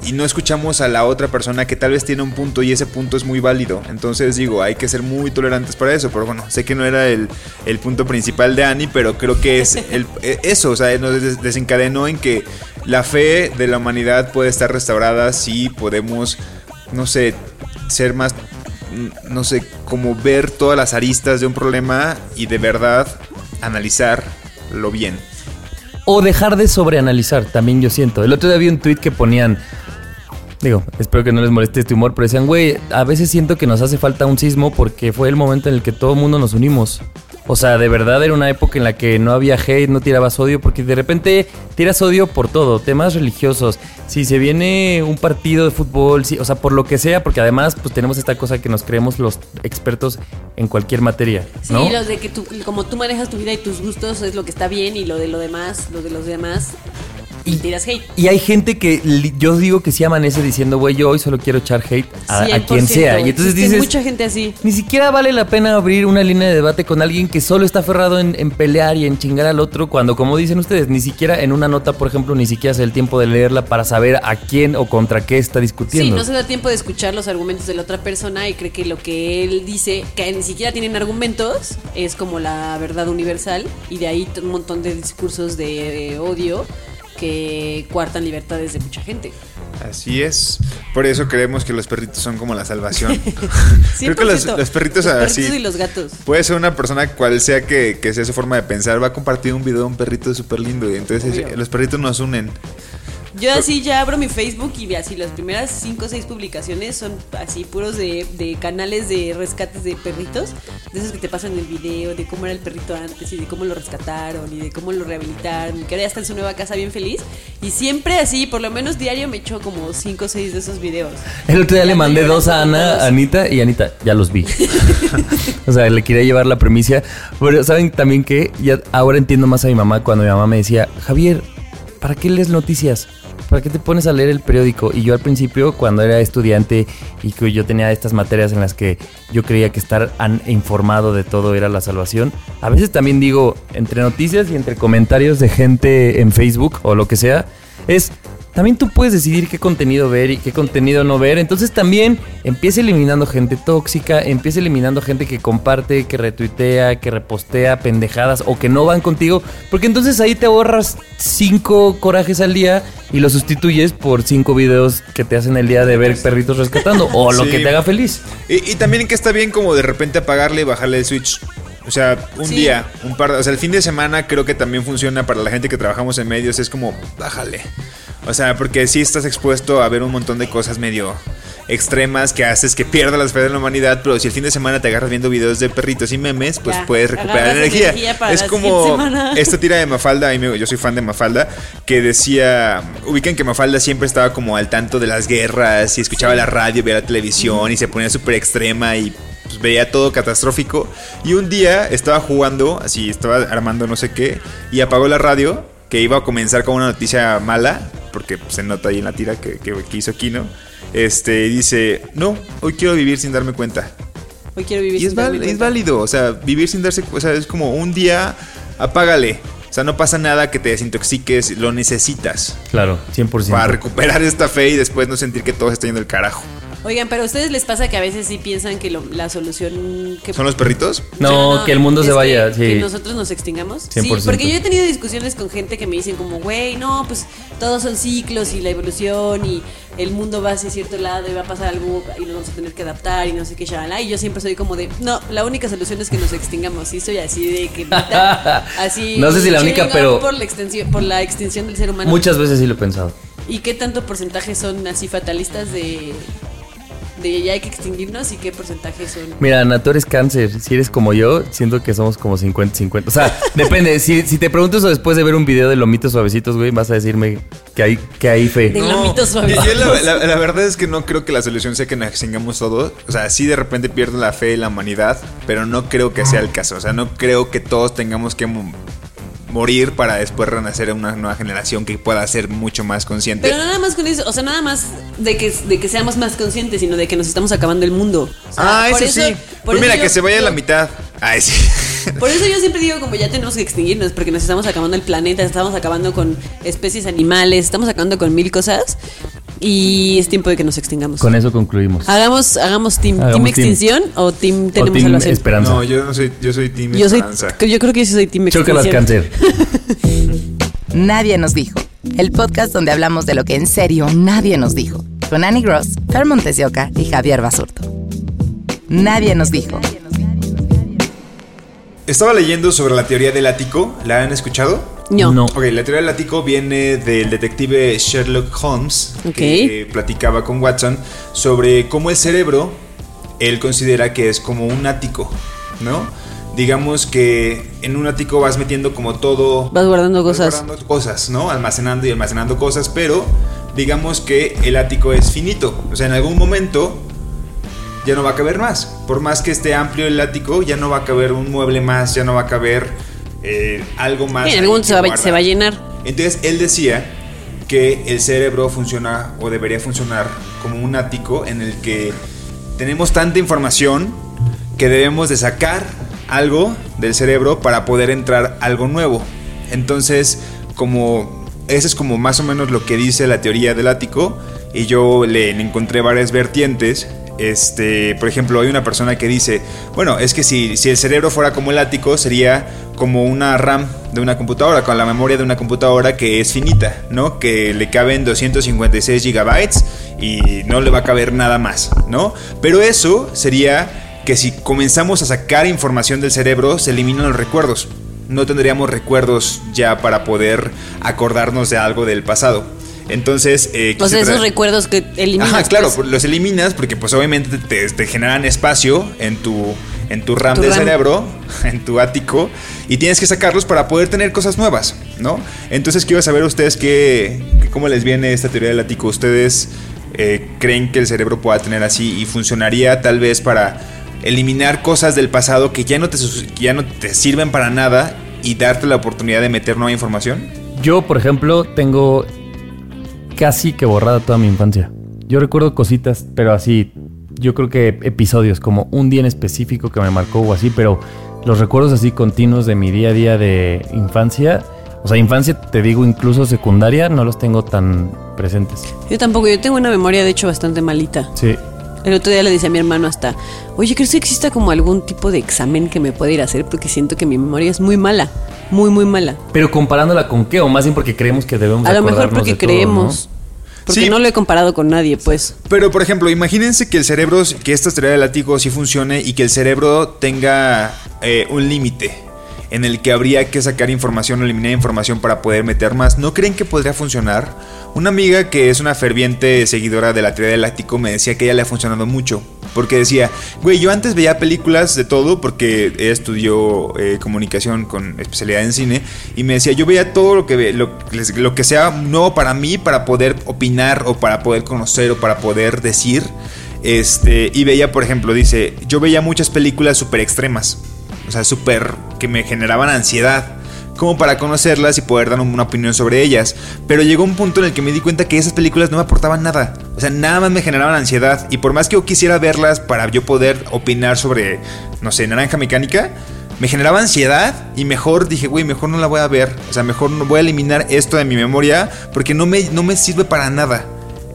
S5: y no escuchamos a la otra persona que tal vez tiene un punto y ese punto es muy válido. Entonces digo, hay que ser muy tolerantes para eso. Pero bueno, sé que no era el, el punto principal de Annie, pero creo que es el, [LAUGHS] eh, eso. O sea, nos des- desencadenó en que la fe de la humanidad puede estar restaurada si podemos, no sé, ser más, mm, no sé, como ver todas las aristas de un problema y de verdad analizarlo bien.
S3: O dejar de sobreanalizar, también yo siento. El otro día vi un tweet que ponían. Digo, espero que no les moleste este humor, pero decían, güey, a veces siento que nos hace falta un sismo porque fue el momento en el que todo el mundo nos unimos. O sea, de verdad era una época en la que no había hate, no tirabas odio, porque de repente tiras odio por todo, temas religiosos. Si se viene un partido de fútbol, sí, o sea, por lo que sea, porque además pues tenemos esta cosa que nos creemos los expertos en cualquier materia,
S4: Sí,
S3: ¿no?
S4: los de que tú, como tú manejas tu vida y tus gustos es lo que está bien y lo de lo demás, lo de los demás, y tiras hate.
S3: Y hay gente que yo digo que sí amanece diciendo, güey, yo hoy solo quiero echar hate a, a
S4: 100%.
S3: quien sea. Y entonces dices,
S4: mucha gente así.
S3: ni siquiera vale la pena abrir una línea de debate con alguien que solo está aferrado en, en pelear y en chingar al otro, cuando, como dicen ustedes, ni siquiera en una nota, por ejemplo, ni siquiera hace el tiempo de leerla para saber a quién o contra qué está
S4: Sí,
S3: discutiendo.
S4: no se da tiempo de escuchar los argumentos de la otra persona y cree que lo que él dice, que ni siquiera tienen argumentos, es como la verdad universal y de ahí un montón de discursos de, de odio que cuartan libertades de mucha gente.
S5: Así es. Por eso creemos que los perritos son como la salvación. [LAUGHS] Creo que los,
S4: 100%.
S5: los perritos
S4: Los
S5: así.
S4: perritos y los gatos.
S5: Puede ser una persona cual sea que, que sea su forma de pensar, va a compartir un video de un perrito súper lindo y entonces
S4: Obvio.
S5: los perritos nos unen.
S4: Yo así ya abro mi Facebook y así las primeras 5 o 6 publicaciones son así puros de, de canales de rescates de perritos, de esos que te pasan el video de cómo era el perrito antes y de cómo lo rescataron y de cómo lo rehabilitaron, y que ahora ya está en su nueva casa bien feliz. Y siempre así, por lo menos diario me echo como 5 o 6 de esos videos.
S3: El otro día le mandé dos a Ana, a Anita, y Anita, ya los vi. [LAUGHS] [LAUGHS] o sea, le quería llevar la premicia. Pero saben también que ya ahora entiendo más a mi mamá cuando mi mamá me decía, Javier, ¿para qué lees noticias? ¿Para qué te pones a leer el periódico? Y yo al principio, cuando era estudiante y que yo tenía estas materias en las que yo creía que estar informado de todo era la salvación, a veces también digo, entre noticias y entre comentarios de gente en Facebook o lo que sea, es también tú puedes decidir qué contenido ver y qué contenido no ver. Entonces también empieza eliminando gente tóxica, empieza eliminando gente que comparte, que retuitea, que repostea pendejadas o que no van contigo. Porque entonces ahí te ahorras cinco corajes al día y lo sustituyes por cinco videos que te hacen el día de ver perritos rescatando o lo [LAUGHS]
S5: Sí.
S3: que te haga feliz.
S5: Y, y también que está bien como de repente apagarle y bajarle el switch. O sea, un
S4: Sí.
S5: día, un par, o sea, el fin de semana creo que también funciona para la gente que trabajamos en medios, es como, bájale. O sea, porque sí estás expuesto a ver un montón de cosas medio extremas que haces que pierda las fe de la humanidad, pero si el fin de semana te agarras viendo videos de perritos y memes, pues
S4: Ya,
S5: puedes recuperar energía.
S4: energía para
S5: es
S4: la
S5: como [LAUGHS] esta tira de Mafalda, yo soy fan de Mafalda, que decía, ubican que Mafalda siempre estaba como al tanto de las guerras y escuchaba la radio, veía la televisión y se ponía súper extrema y pues, veía todo catastrófico. Y un día estaba jugando, así, estaba armando no sé qué, y apagó la radio, que iba a comenzar con una noticia mala, porque se nota ahí en la tira que, que, que hizo Kino. Este, dice, no, hoy quiero vivir sin darme cuenta.
S4: Hoy quiero vivir
S5: Y es,
S4: sin darme
S5: val- es
S4: cuenta.
S5: válido, o sea, vivir sin darse o sea, es como un día, apágale. O sea, no pasa nada que te desintoxiques, lo necesitas
S3: Claro, 100%.
S5: para recuperar esta fe y después no sentir que todo se está yendo al carajo.
S4: Oigan, pero a ustedes les pasa que a veces sí piensan que lo- la solución que
S5: ¿Son los perritos?
S3: No, que el mundo se vaya,
S4: que,
S3: sí.
S4: que nosotros nos extingamos. Sí,
S3: 100%.
S4: porque yo he tenido discusiones con gente que me dicen como, güey, no, pues todos son ciclos y la evolución y el mundo va hacia cierto lado y va a pasar algo y nos vamos a tener que adaptar y no sé qué, shalala. Y yo siempre soy como de, no, la única solución es que nos extingamos. Y soy así de que, [LAUGHS] así.
S3: No sé si la única, pero-
S4: Por la, extensión, por la extinción del ser humano.
S3: Muchas veces sí lo he pensado.
S4: ¿Y qué tanto porcentaje son así fatalistas de, de ya hay que extinguirnos y qué porcentaje son?
S3: Mira, Ana, tú eres cáncer. Si eres como yo, siento que somos como 50-50. O sea, [LAUGHS] depende. Si, si te pregunto eso después de ver un video de lomitos suavecitos, güey, vas a decirme que hay, que hay fe.
S4: De lomitos
S5: yo-
S4: suavecitos.
S5: yo la, la- la verdad es que no creo que la solución sea que nos extingamos todos. O sea, sí de repente pierdo la fe en la humanidad, pero no creo que sea el caso. O sea, no creo que todos tengamos que morir para después renacer en una nueva generación que pueda ser mucho más consciente.
S4: Pero nada más con eso, o sea, nada más de que, de que seamos más conscientes, sino de que nos estamos acabando el mundo. O sea,
S5: ah,
S4: por
S5: eso, sí.
S4: Por
S5: Pues mira,
S4: yo-
S5: que se vaya
S4: yo-
S5: la mitad. Ay, sí. [LAUGHS]
S4: Por eso yo siempre digo como ya tenemos que extinguirnos, porque nos estamos acabando el planeta, estamos acabando con especies animales, estamos acabando con mil cosas y es tiempo de que nos extingamos.
S3: Con eso concluimos.
S4: Hagamos, hagamos team,
S3: Hagamos
S4: team
S3: team.
S4: extinción o team
S3: O
S4: tenemos
S3: Team
S4: salvación.
S3: Esperanza.
S5: No, yo no soy, yo soy Team
S4: Yo soy,
S5: Esperanza.
S4: yo creo que yo soy team extinción.
S3: cáncer. [LAUGHS]
S1: Nadie nos dijo. El podcast donde hablamos de lo que en serio nadie nos dijo. Con Annie Gross, Fer Montes de Oca y Javier Basurto. Nadie nos dijo.
S5: Estaba leyendo sobre la teoría del ático. ¿La han escuchado?
S4: No.
S3: No.
S5: Ok, la teoría del ático viene del detective Sherlock Holmes,
S4: Ok.
S5: que platicaba con Watson sobre cómo el cerebro, él considera que es como un ático, ¿no? Digamos que en un ático vas metiendo como todo...
S4: Vas guardando
S5: vas
S4: cosas.
S5: guardando cosas, ¿no? Almacenando y almacenando cosas, pero digamos que el ático es finito. O sea, en algún momento ya no va a caber más. Por más que esté amplio el ático, ya no va a caber un mueble más, ya no va a caber eh, algo más.
S4: En algún se va, se va a llenar.
S5: Entonces él decía que el cerebro funciona o debería funcionar como un ático en el que tenemos tanta información que debemos de sacar algo del cerebro para poder entrar algo nuevo. Entonces, como eso es como más o menos lo que dice la teoría del ático y yo le encontré varias vertientes. Este, por ejemplo, hay una persona que dice, bueno, es que si, el cerebro fuera como el ático, sería como una RAM de una computadora, con la memoria de una computadora que es finita, ¿no? Que le caben 256 gigabytes y no le va a caber nada más, ¿no? Pero eso sería que si comenzamos a sacar información del cerebro, se eliminan los recuerdos. No tendríamos recuerdos ya para poder acordarnos de algo del pasado. Entonces, eh,
S4: O sea, esos
S5: traer-
S4: recuerdos que eliminas.
S5: Ajá, claro,
S4: pues.
S5: los eliminas porque pues obviamente te, te generan espacio en tu, en tu RAM
S4: Tu
S5: del
S4: RAM.
S5: cerebro, [LAUGHS] en tu ático, y tienes que sacarlos para poder tener cosas nuevas, ¿no? Entonces quiero saber ustedes qué, cómo les viene esta teoría del ático. ¿Ustedes eh, creen que el cerebro pueda tener así y funcionaría tal vez para eliminar cosas del pasado que ya no te, ya no te sirven para nada y darte la oportunidad de meter nueva información?
S3: Yo, por ejemplo, tengo casi que borrada toda mi infancia. Yo recuerdo cositas, pero así, yo creo que episodios, como un día en específico que me marcó o así, pero los recuerdos así continuos de mi día a día de infancia, o sea, infancia, te digo, incluso secundaria, no los tengo tan presentes.
S4: Yo tampoco, yo tengo una memoria de hecho bastante malita.
S3: Sí.
S4: El otro día le decía a mi hermano hasta, oye, ¿crees que exista como algún tipo de examen que me pueda ir a hacer? Porque siento que mi memoria es muy mala, muy, muy mala.
S3: Pero comparándola con qué, o más bien porque creemos que debemos
S4: A lo mejor porque
S3: de todo,
S4: creemos. Porque
S5: Sí.
S4: no lo he comparado con nadie, pues.
S5: Pero, por ejemplo, imagínense que el cerebro, que esta teoría del látigo sí funcione y que el cerebro tenga eh, un límite en el que habría que sacar información o eliminar información para poder meter más. ¿No creen que podría funcionar? Una amiga que es una ferviente seguidora de la teoría del látigo me decía que ella le ha funcionado mucho. Porque decía, güey, yo antes veía películas de todo porque estudió eh, comunicación con especialidad en cine y me decía, yo veía todo lo que, lo, que sea nuevo para mí para poder opinar o para poder conocer o para poder decir. Este, y veía, por ejemplo, dice, yo veía muchas películas súper extremas. O sea, súper que me generaban ansiedad. Como para conocerlas y poder dar una opinión sobre ellas. Pero llegó un punto en el que me di cuenta que esas películas no me aportaban nada. O sea, nada más me generaban ansiedad. Y por más que yo quisiera verlas para yo poder opinar sobre, no sé, Naranja Mecánica, me generaba ansiedad y mejor dije, güey, mejor no la voy a ver. O sea, mejor no voy a eliminar esto de mi memoria porque no me, no me sirve para nada.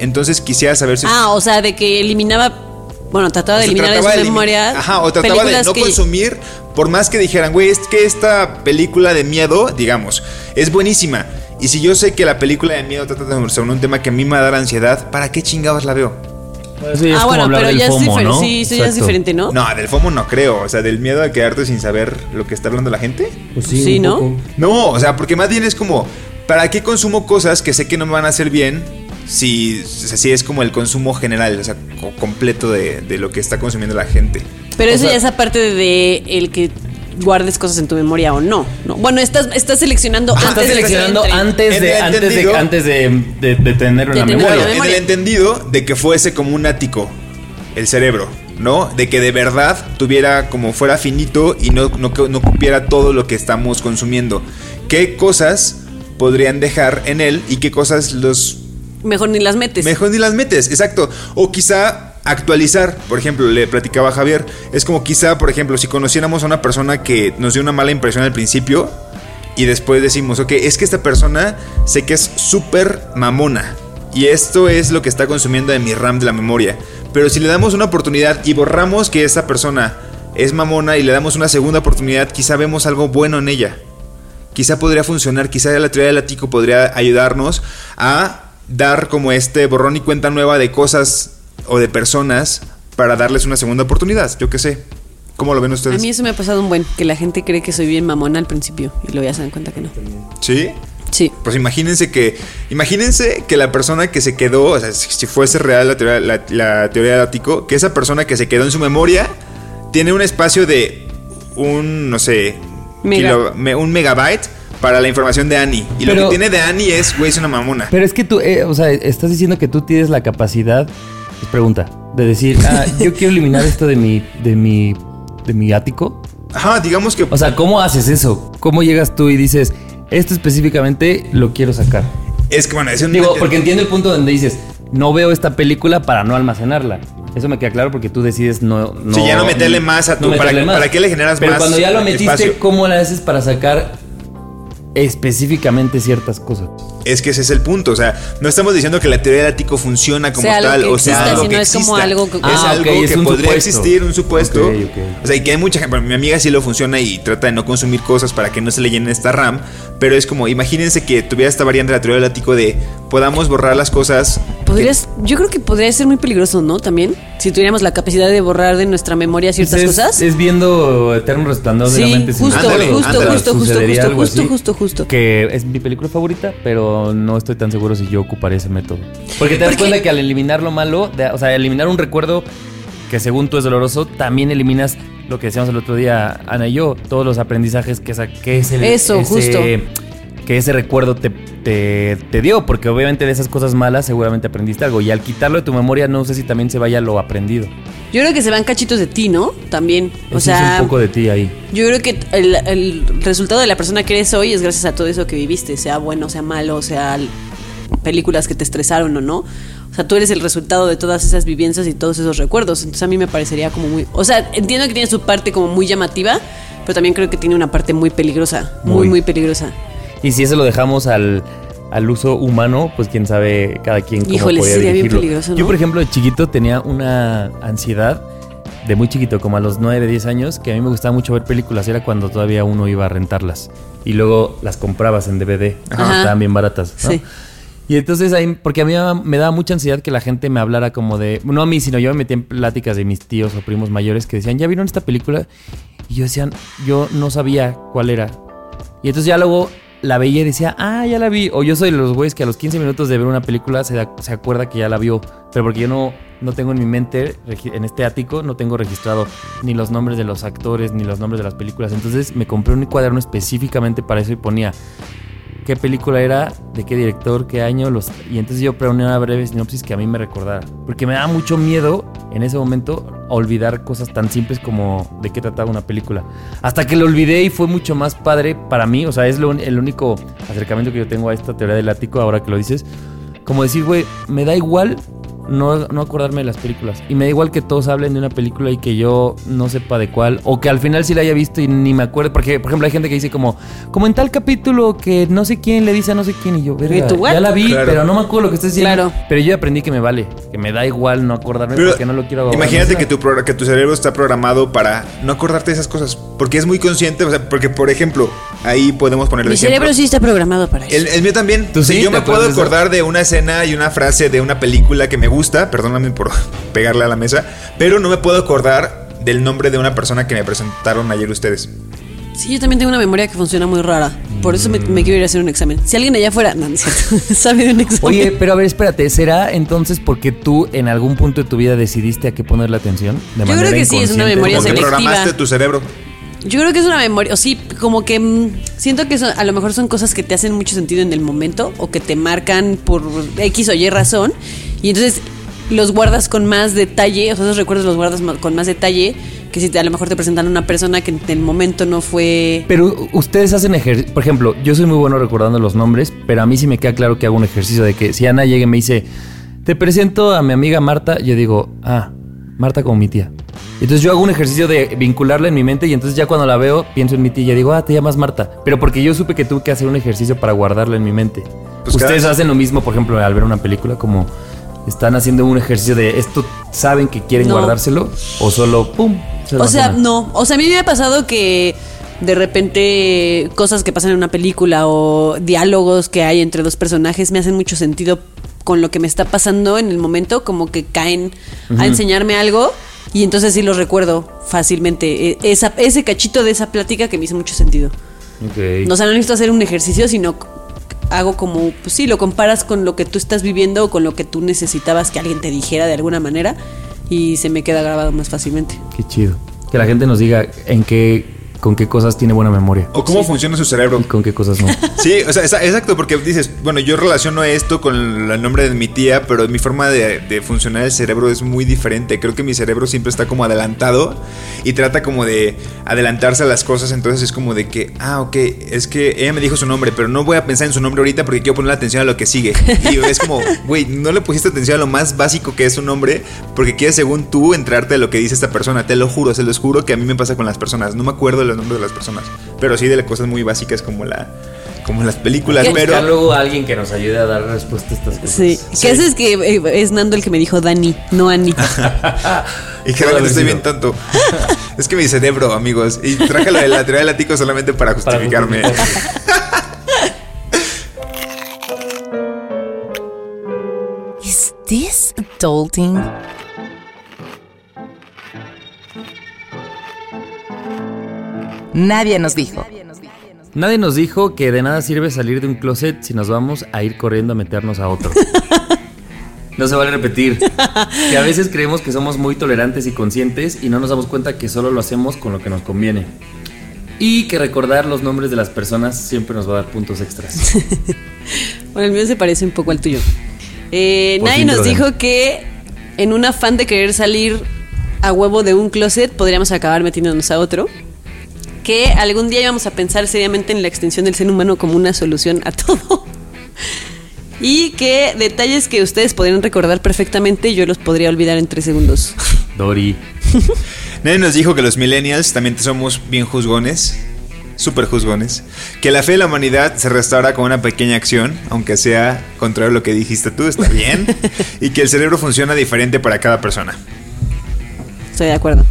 S5: Entonces quisiera saber si...
S4: Ah, o sea, de que eliminaba. Bueno, trataba
S5: o
S4: de
S5: sea,
S4: eliminar
S5: trataba de elimi-
S4: memoria.
S5: Ajá, o trataba de no
S4: que-
S5: consumir, por más que dijeran, güey, es que esta película de miedo, digamos, es buenísima. Y si yo sé que la película de miedo trata de- sobre un tema que a mí me va a dar ansiedad, ¿para qué chingados la veo?
S3: Eso ya es
S4: Ah,
S3: como
S4: bueno, pero
S3: del
S4: ya es
S3: FOMO,
S4: diferente.
S3: ¿no?
S4: Sí, eso ya es diferente, ¿no?
S5: No, del FOMO no creo. O sea, del miedo a quedarte sin saber lo que está hablando la gente.
S3: Pues
S4: Sí,
S3: un
S4: ¿no?
S3: poco.
S5: No, o sea, porque más bien es como, ¿para qué consumo cosas que sé que no me van a hacer bien? Si, si es como el consumo general, o sea, co- completo de, de lo que está consumiendo la gente.
S4: Pero
S5: O
S4: eso
S5: sea,
S4: ya es aparte de, de el que guardes cosas en tu memoria o no. ¿no? Bueno, estás, estás seleccionando
S5: Ajá,
S4: antes
S3: Estás
S4: de
S3: seleccionando
S4: entre.
S3: antes de, antes de, antes de, de- de tenerlo en la
S4: De
S3: memoria.
S4: en
S5: el entendido de que fuese como un ático el cerebro, ¿no? De que de verdad tuviera como fuera finito y no, no, no cupiera todo lo que estamos consumiendo. ¿Qué cosas podrían dejar en él y qué cosas los
S4: Mejor ni las metes.
S5: Mejor ni las metes, exacto. O quizá actualizar, por ejemplo, le platicaba a Javier, es como quizá, por ejemplo, si conociéramos a una persona que nos dio una mala impresión al principio y después decimos, ok, es que esta persona sé que es súper mamona y esto es lo que está consumiendo de mi RAM de la memoria. Pero si le damos una oportunidad y borramos que esa persona es mamona y le damos una segunda oportunidad, quizá vemos algo bueno en ella quizá podría funcionar, quizá la teoría del ático podría ayudarnos a dar como este borrón y cuenta nueva de cosas o de personas para darles una segunda oportunidad, yo qué sé. ¿Cómo lo ven
S4: A
S5: ustedes?
S4: mí eso me ha pasado un buen, que la gente cree que soy bien mamona al principio y luego ya se dan cuenta que no.
S5: ¿Sí?
S4: Sí.
S5: Pues imagínense que imagínense que la persona que se quedó, o sea, si fuese real la teoría, la, la teoría del ático, que esa persona que se quedó en su memoria tiene un espacio de un, no sé,
S4: Mega.
S5: kilo- un megabyte para la información de Annie. Y lo
S3: Pero-
S5: que tiene de Annie es, güey, es una mamona.
S3: Pero es que tú, eh, o sea, estás diciendo que tú tienes la capacidad, pues pregunta, de decir, [LAUGHS] ah, yo quiero eliminar esto de mi, de mi, de mi ático.
S5: Ajá, digamos que
S3: O sea, ¿cómo haces eso? ¿Cómo llegas tú y dices, esto específicamente lo quiero sacar?
S5: es que bueno, es un
S3: Digo, porque entiendo el punto donde dices, no veo esta película para no almacenarla. Eso me queda claro porque tú decides no... no
S5: Sí, ya no meterle más a tu- ¿para
S3: meterle
S5: qué- para qué le generas
S3: Pero
S5: más
S3: cuando ya lo metiste,
S5: espacio?
S3: ¿cómo le haces para sacar específicamente ciertas cosas?
S5: Es que ese es el punto, o sea, no estamos diciendo que la teoría del ático funciona como
S4: Sea
S5: tal,
S4: que
S5: o sea,
S4: exista,
S5: algo
S4: sino
S5: que
S4: es como
S5: exista.
S4: algo que-
S5: es
S3: Ah,
S5: algo
S3: es
S5: que
S3: un
S5: podría
S3: supuesto.
S5: existir, un supuesto. O sea, y que hay mucha gente, bueno, mi amiga sí lo funciona y trata de no consumir cosas para que no se le llene esta RAM, pero es como, imagínense que tuviera esta variante de la teoría del ático de podamos borrar las cosas.
S4: Podrías, yo creo que podría ser muy peligroso, ¿no? También, si tuviéramos la capacidad de borrar de nuestra memoria ciertas
S3: es,
S4: cosas.
S3: Es viendo Eterno Resplandor de la
S4: sí,
S3: mente. sin
S4: justo,
S5: Ándale,
S4: justo,
S5: ándale.
S4: justo, justo, justo, justo, justo, justo.
S3: Que es mi película favorita, pero no estoy tan seguro si yo ocuparía ese método. Porque te das cuenta que al eliminar lo malo, de- o sea, eliminar un recuerdo que según tú es doloroso, también eliminas lo que decíamos el otro día, Ana y yo, todos los aprendizajes que, esa, que ese,
S4: Eso,
S3: ese-
S4: justo.
S3: Que ese recuerdo te, te, te dio, porque obviamente de esas cosas malas seguramente aprendiste algo. Y al quitarlo de tu memoria, no sé si también se vaya lo aprendido.
S4: Yo creo que se van cachitos de ti, ¿no? También. O
S3: Ese
S4: sea,
S3: es un poco de ti ahí.
S4: yo creo que el, el resultado de la persona que eres hoy es gracias a todo eso que viviste, sea bueno, sea malo, sea películas que te estresaron o no. O sea, tú eres el resultado de todas esas vivencias y todos esos recuerdos. Entonces a mí me parecería como muy... O sea, entiendo que tiene su parte como muy llamativa, pero también creo que tiene una parte muy peligrosa. Muy,
S3: Muy.
S4: muy peligrosa.
S3: Y si eso lo dejamos al, al uso humano, pues quién sabe cada quien cómo
S4: Híjole,
S3: podría
S4: sería bien
S3: dirigirlo.
S4: peligroso, ¿no?
S3: Yo, por ejemplo, de chiquito tenía una ansiedad de muy chiquito, como a los 9, 10 años, que a mí me gustaba mucho ver películas. Era cuando todavía uno iba a rentarlas. Y luego las comprabas en DVD.
S4: Ajá.
S3: Estaban bien baratas. ¿no?
S4: Sí.
S3: Y entonces ahí, porque a mí me daba mucha ansiedad que la gente me hablara como de, no a mí, sino yo me metía en pláticas de mis tíos o primos mayores que decían, ¿ya vieron esta película? Y yo decían, yo no sabía cuál era. Y entonces ya luego la veía y decía, ah, ya la vi. O yo soy de los güeyes que a los 15 minutos de ver una película se, da- se acuerda que ya la vio. Pero porque yo no, no tengo en mi mente, en este ático, no tengo registrado ni los nombres de los actores, ni los nombres de las películas. Entonces me compré un cuaderno específicamente para eso y ponía qué película era, de qué director, qué año, los y entonces yo pregunté una breve sinopsis que a mí me recordara, porque me daba mucho miedo en ese momento olvidar cosas tan simples como de qué trataba una película. Hasta que lo olvidé y fue mucho más padre para mí, o sea, es lo, el único acercamiento que yo tengo a esta teoría del ático ahora que lo dices, como decir, güey, me da igual no, no acordarme de las películas. Y me da igual que todos hablen de una película y que yo no sepa de cuál. O que al final sí la haya visto y ni me acuerdo. Porque, por ejemplo, hay gente que dice como, como en tal capítulo que no sé quién le dice a no sé quién. Y yo, verga,
S4: ¿Y
S3: ya la vi,
S5: Claro.
S3: pero no me acuerdo lo que estás diciendo.
S4: Claro.
S3: Pero yo aprendí que me vale. Que me da igual no acordarme
S5: Pero
S3: porque no lo quiero
S5: Imagínate que tu, que tu cerebro está programado para no acordarte de esas cosas. Porque es muy consciente. O sea, porque, por ejemplo, ahí podemos poner el
S4: Mi
S5: ejemplo.
S4: cerebro sí está programado para eso.
S5: El, el mío también.
S3: ¿Tú
S5: Si
S3: sí?
S5: yo
S3: ¿Te
S5: me puedo
S3: eso?
S5: acordar de una escena y una frase de una película que me gusta, perdóname por [LAUGHS] pegarle a la mesa, pero no me puedo acordar del nombre de una persona que me presentaron ayer ustedes.
S4: Sí, yo también tengo una memoria que funciona muy rara. Por eso me, me quiero ir a hacer un examen. Si alguien allá afuera, [LAUGHS] no, no es cierto, [LAUGHS] sabe de un examen.
S3: Oye, pero a ver, espérate, ¿será entonces porque tú en algún punto de tu vida decidiste a qué ponerle atención? De
S4: Yo creo
S3: manera
S4: que sí, es una
S3: inconsciente?
S4: memoria
S5: Como que
S4: selectiva.
S5: programaste tu cerebro.
S4: Yo creo que es una memoria, o sí, como que mm, siento que son- a lo mejor son cosas que te hacen mucho sentido en el momento o que te marcan por X o Y razón y entonces los guardas con más detalle, o sea, esos recuerdos los guardas con más detalle que si te- a lo mejor te presentan a una persona que en el momento no fue...
S3: Pero ustedes hacen ejercicio. Por ejemplo, yo soy muy bueno recordando los nombres, pero a mí sí me queda claro que hago un ejercicio de que si Ana llega y me dice, te presento a mi amiga Marta, yo digo, ah, Marta como mi tía. Entonces yo hago un ejercicio de vincularla en mi mente y entonces ya cuando la veo pienso en mi tía y ya digo, ah, te llamas Marta. Pero porque yo supe que tuve que hacer un ejercicio para guardarla en mi mente.
S5: Pues
S3: Ustedes
S5: cada-
S3: hacen lo mismo, por ejemplo, al ver una película, como están haciendo un ejercicio de esto, ¿saben que quieren
S4: No.
S3: guardárselo? O solo, ¡pum! se
S4: O sea, no. O sea, a mí me ha pasado que de repente cosas que pasan en una película o diálogos que hay entre dos personajes me hacen mucho sentido con lo que me está pasando en el momento, como que caen a enseñarme algo y entonces sí los recuerdo fácilmente. E- Esa, ese cachito de esa plática que me hizo mucho sentido.
S3: Ok.
S4: No, o sea, no necesito hacer un ejercicio, sino hago como, pues sí, lo comparas con lo que tú estás viviendo o con lo que tú necesitabas que alguien te dijera de alguna manera y se me queda grabado más fácilmente.
S3: Qué chido. Que la gente nos diga en qué, con qué cosas tiene buena memoria
S5: O cómo funciona su cerebro.
S3: y con qué cosas no. [LAUGHS]
S5: Sí, o sea, exa- exacto, porque dices, bueno, yo relaciono esto con el nombre de mi tía, pero mi forma de, de funcionar el cerebro es muy diferente. Creo que mi cerebro siempre está como adelantado y trata como de adelantarse a las cosas, entonces es como de que, ah, ok, es que ella me dijo su nombre, pero no voy a pensar en su nombre ahorita porque quiero poner atención a lo que sigue. Y es como, [LAUGHS] güey, no le pusiste atención a lo más básico que es su nombre porque quieres, según tú, entrarte a lo que dice esta persona. Te lo juro, se los juro que a mí me pasa con las personas. No me acuerdo de los nombres de las personas, pero sí de las cosas muy básicas como la... Como las películas, pero...
S3: Luego a alguien que nos ayude a dar respuesta a estas cosas.
S4: Sí. ¿Qué haces que eh, es Nando el que me dijo Dani, no Ani? [LAUGHS]
S5: Y generalmente
S3: haber
S5: estoy bien tonto. [LAUGHS] es que mi cerebro, amigos. Y traje de la teoría del látigo solamente para
S3: Para
S5: justificarme. [LAUGHS]
S1: Is this adulting? Nadie nos dijo.
S3: Nadie nos dijo que de nada sirve salir de un closet si nos vamos a ir corriendo a meternos a otro. [LAUGHS] No se vale repetir. Que a veces creemos que somos muy tolerantes y conscientes y no nos damos cuenta que solo lo hacemos con lo que nos conviene. Y que recordar los nombres de las personas siempre nos va a dar puntos extras. [LAUGHS]
S4: Bueno, el mío se parece un poco al tuyo. Eh, nadie nos dijo que en un afán de querer salir a huevo de un closet podríamos acabar metiéndonos a otro. Que algún día íbamos a pensar seriamente en la extensión del ser humano como una solución a [LAUGHS] todo. Y que detalles que ustedes podrían recordar perfectamente, yo los podría olvidar en tres segundos. [LAUGHS]
S3: Dori.
S5: Nadie nos dijo que los millennials también somos bien juzgones. Súper juzgones. Que la fe de la humanidad se restaura con una pequeña acción, aunque sea contrario a lo que dijiste tú, está bien. [LAUGHS] y que el cerebro funciona diferente para cada persona.
S4: Estoy de acuerdo.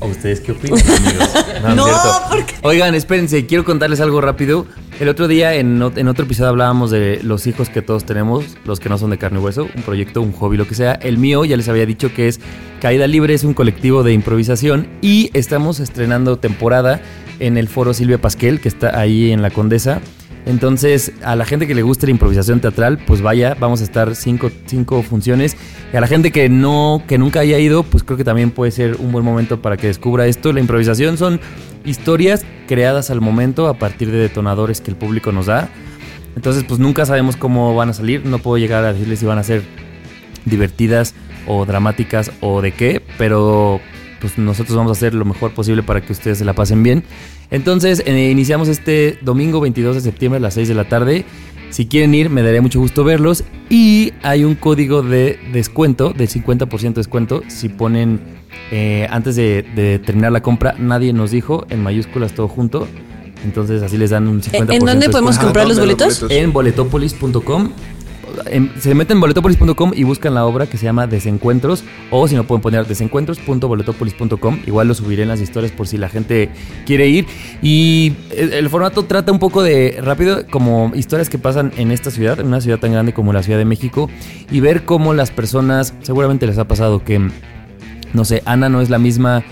S3: ¿O ustedes qué opinan, amigos? [LAUGHS] No,
S4: No,
S3: es cierto.
S4: ¿por qué?
S3: Oigan, espérense, quiero contarles algo rápido. El otro día, en, en otro episodio, hablábamos de los hijos que todos tenemos, los que no son de carne y hueso, un proyecto, un hobby, lo que sea. El mío, ya les había dicho que es Caída Libre, es un colectivo de improvisación y estamos estrenando temporada en el foro Silvia Pasquel, que está ahí en la Condesa. Entonces, a la gente que le guste la improvisación teatral, pues vaya, vamos a estar cinco, cinco funciones. Y a la gente que no, que nunca haya ido, pues creo que también puede ser un buen momento para que descubra esto. La improvisación son historias creadas al momento a partir de detonadores que el público nos da. Entonces, pues nunca sabemos cómo van a salir. No puedo llegar a decirles si van a ser divertidas o dramáticas o de qué, pero pues nosotros vamos a hacer lo mejor posible para que ustedes se la pasen bien. Entonces, eh, iniciamos este domingo 22 de septiembre a las 6 de la tarde. Si quieren ir, me daría mucho gusto verlos. Y hay un código de descuento, de 50% de descuento, si ponen eh, antes de, de terminar la compra, nadie nos dijo, en mayúsculas todo junto. Entonces así les dan un 50%
S4: ¿En dónde
S3: de
S4: podemos comprar los
S5: ¿dónde los
S4: boletos?
S3: En boletopolis.com. Se meten en boletopolis.com y buscan la obra que se llama Desencuentros. O si no pueden poner desencuentros.boletopolis.com. Igual lo subiré en las historias por si la gente quiere ir. Y el, el formato trata un poco de rápido, como historias que pasan en esta ciudad, en una ciudad tan grande como la Ciudad de México. Y ver cómo las personas, seguramente les ha pasado que, no sé, Ana no es la misma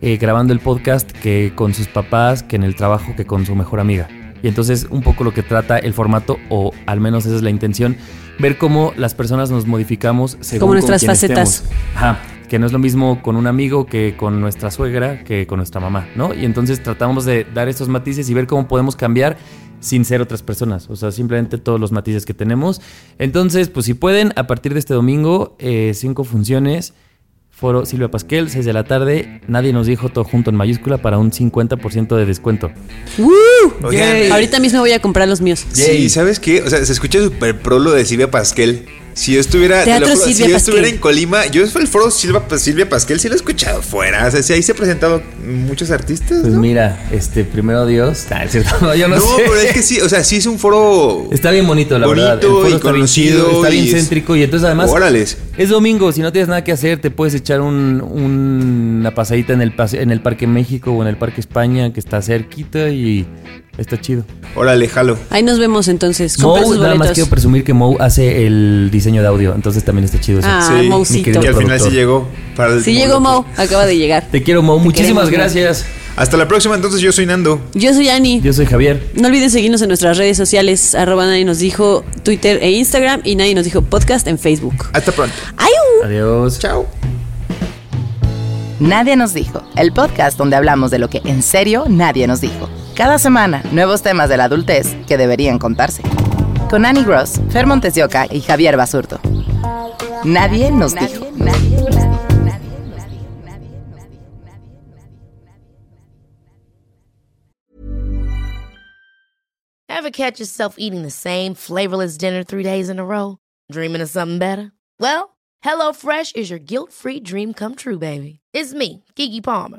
S3: eh, grabando el podcast que con sus papás, que en el trabajo, que con su mejor amiga. Y entonces un poco lo que trata el formato, o al menos esa es la intención, ver cómo las personas nos modificamos según
S4: Como
S3: con
S4: nuestras
S3: quién
S4: facetas.
S3: estemos. Ajá, que no es lo mismo con un amigo que con nuestra suegra, que con nuestra mamá, ¿no? Y entonces tratamos de dar estos matices y ver cómo podemos cambiar sin ser otras personas, o sea, simplemente todos los matices que tenemos. Entonces, pues si pueden, a partir de este domingo, eh, cinco funciones. Foro Silvia Pasquel, 6 de la tarde. Nadie nos dijo todo junto en mayúscula para un 50% de descuento.
S4: ¡Woo!
S5: Oigan,
S4: Yay. Ahorita mismo voy a comprar los míos.
S5: Sí, ¿sabes qué? O sea, se escucha súper pro lo de Silvia Pasquel. Si yo estuviera, te
S4: Teatro
S5: lo juro,
S4: Silvia
S5: si yo estuviera en Colima, yo el foro Silvia, Silvia Pasquel sí lo he escuchado fuera. O sea, sí, ahí se han presentado muchos artistas.
S3: Pues
S5: ¿no?
S3: mira, este, primero Dios. [LAUGHS] Es cierto, no, yo no,
S5: No,
S3: sé.
S5: pero es que sí, o sea, sí es un foro.
S3: Está bien bonito, la
S5: Bonito
S3: verdad. Foro
S5: y
S3: está bien
S5: conocido
S3: chido, está bien
S5: y es-
S3: céntrico. Y entonces, además,
S5: Órales.
S3: es domingo. Si no tienes nada que hacer, te puedes echar un- un- una pasadita en el, en el Parque México o en el Parque España, que está cerquita y está chido.
S5: Órale, jalo.
S4: Ahí nos vemos entonces. Compren
S3: Mo,
S4: sus
S3: nada más
S4: boletos.
S3: quiero presumir que Mo hace el diseño de audio. Entonces también está chido eso.
S4: Ah,
S5: Sí,
S4: Moucito.
S3: mi querido
S5: Y al final sí llegó. Para el
S4: Sí llegó Mo, acaba de llegar.
S3: Te quiero, Mo. Muchísimas
S4: queremos,
S3: gracias.
S5: Hasta la próxima, entonces yo soy Nando.
S4: Yo soy Ani.
S3: Yo soy Javier.
S4: No olviden seguirnos en nuestras redes sociales, arroba nadie nos dijo Twitter e Instagram y nadie nos dijo podcast en Facebook.
S5: Hasta pronto.
S4: ¡Ayú!
S3: Adiós.
S5: Chao.
S1: Nadie nos dijo, el podcast donde hablamos de lo que en serio nadie nos dijo. Cada semana, nuevos temas de la adultez que deberían contarse. Con Annie Gross, Fer Montes de Oca y Javier Basurto. Nadie nos dijo.
S7: Ever catch yourself eating the same flavorless dinner three days in a row? Dreaming of something better? Well, HelloFresh is your guilt free dream come true, baby. It's me, Kiki Palmer.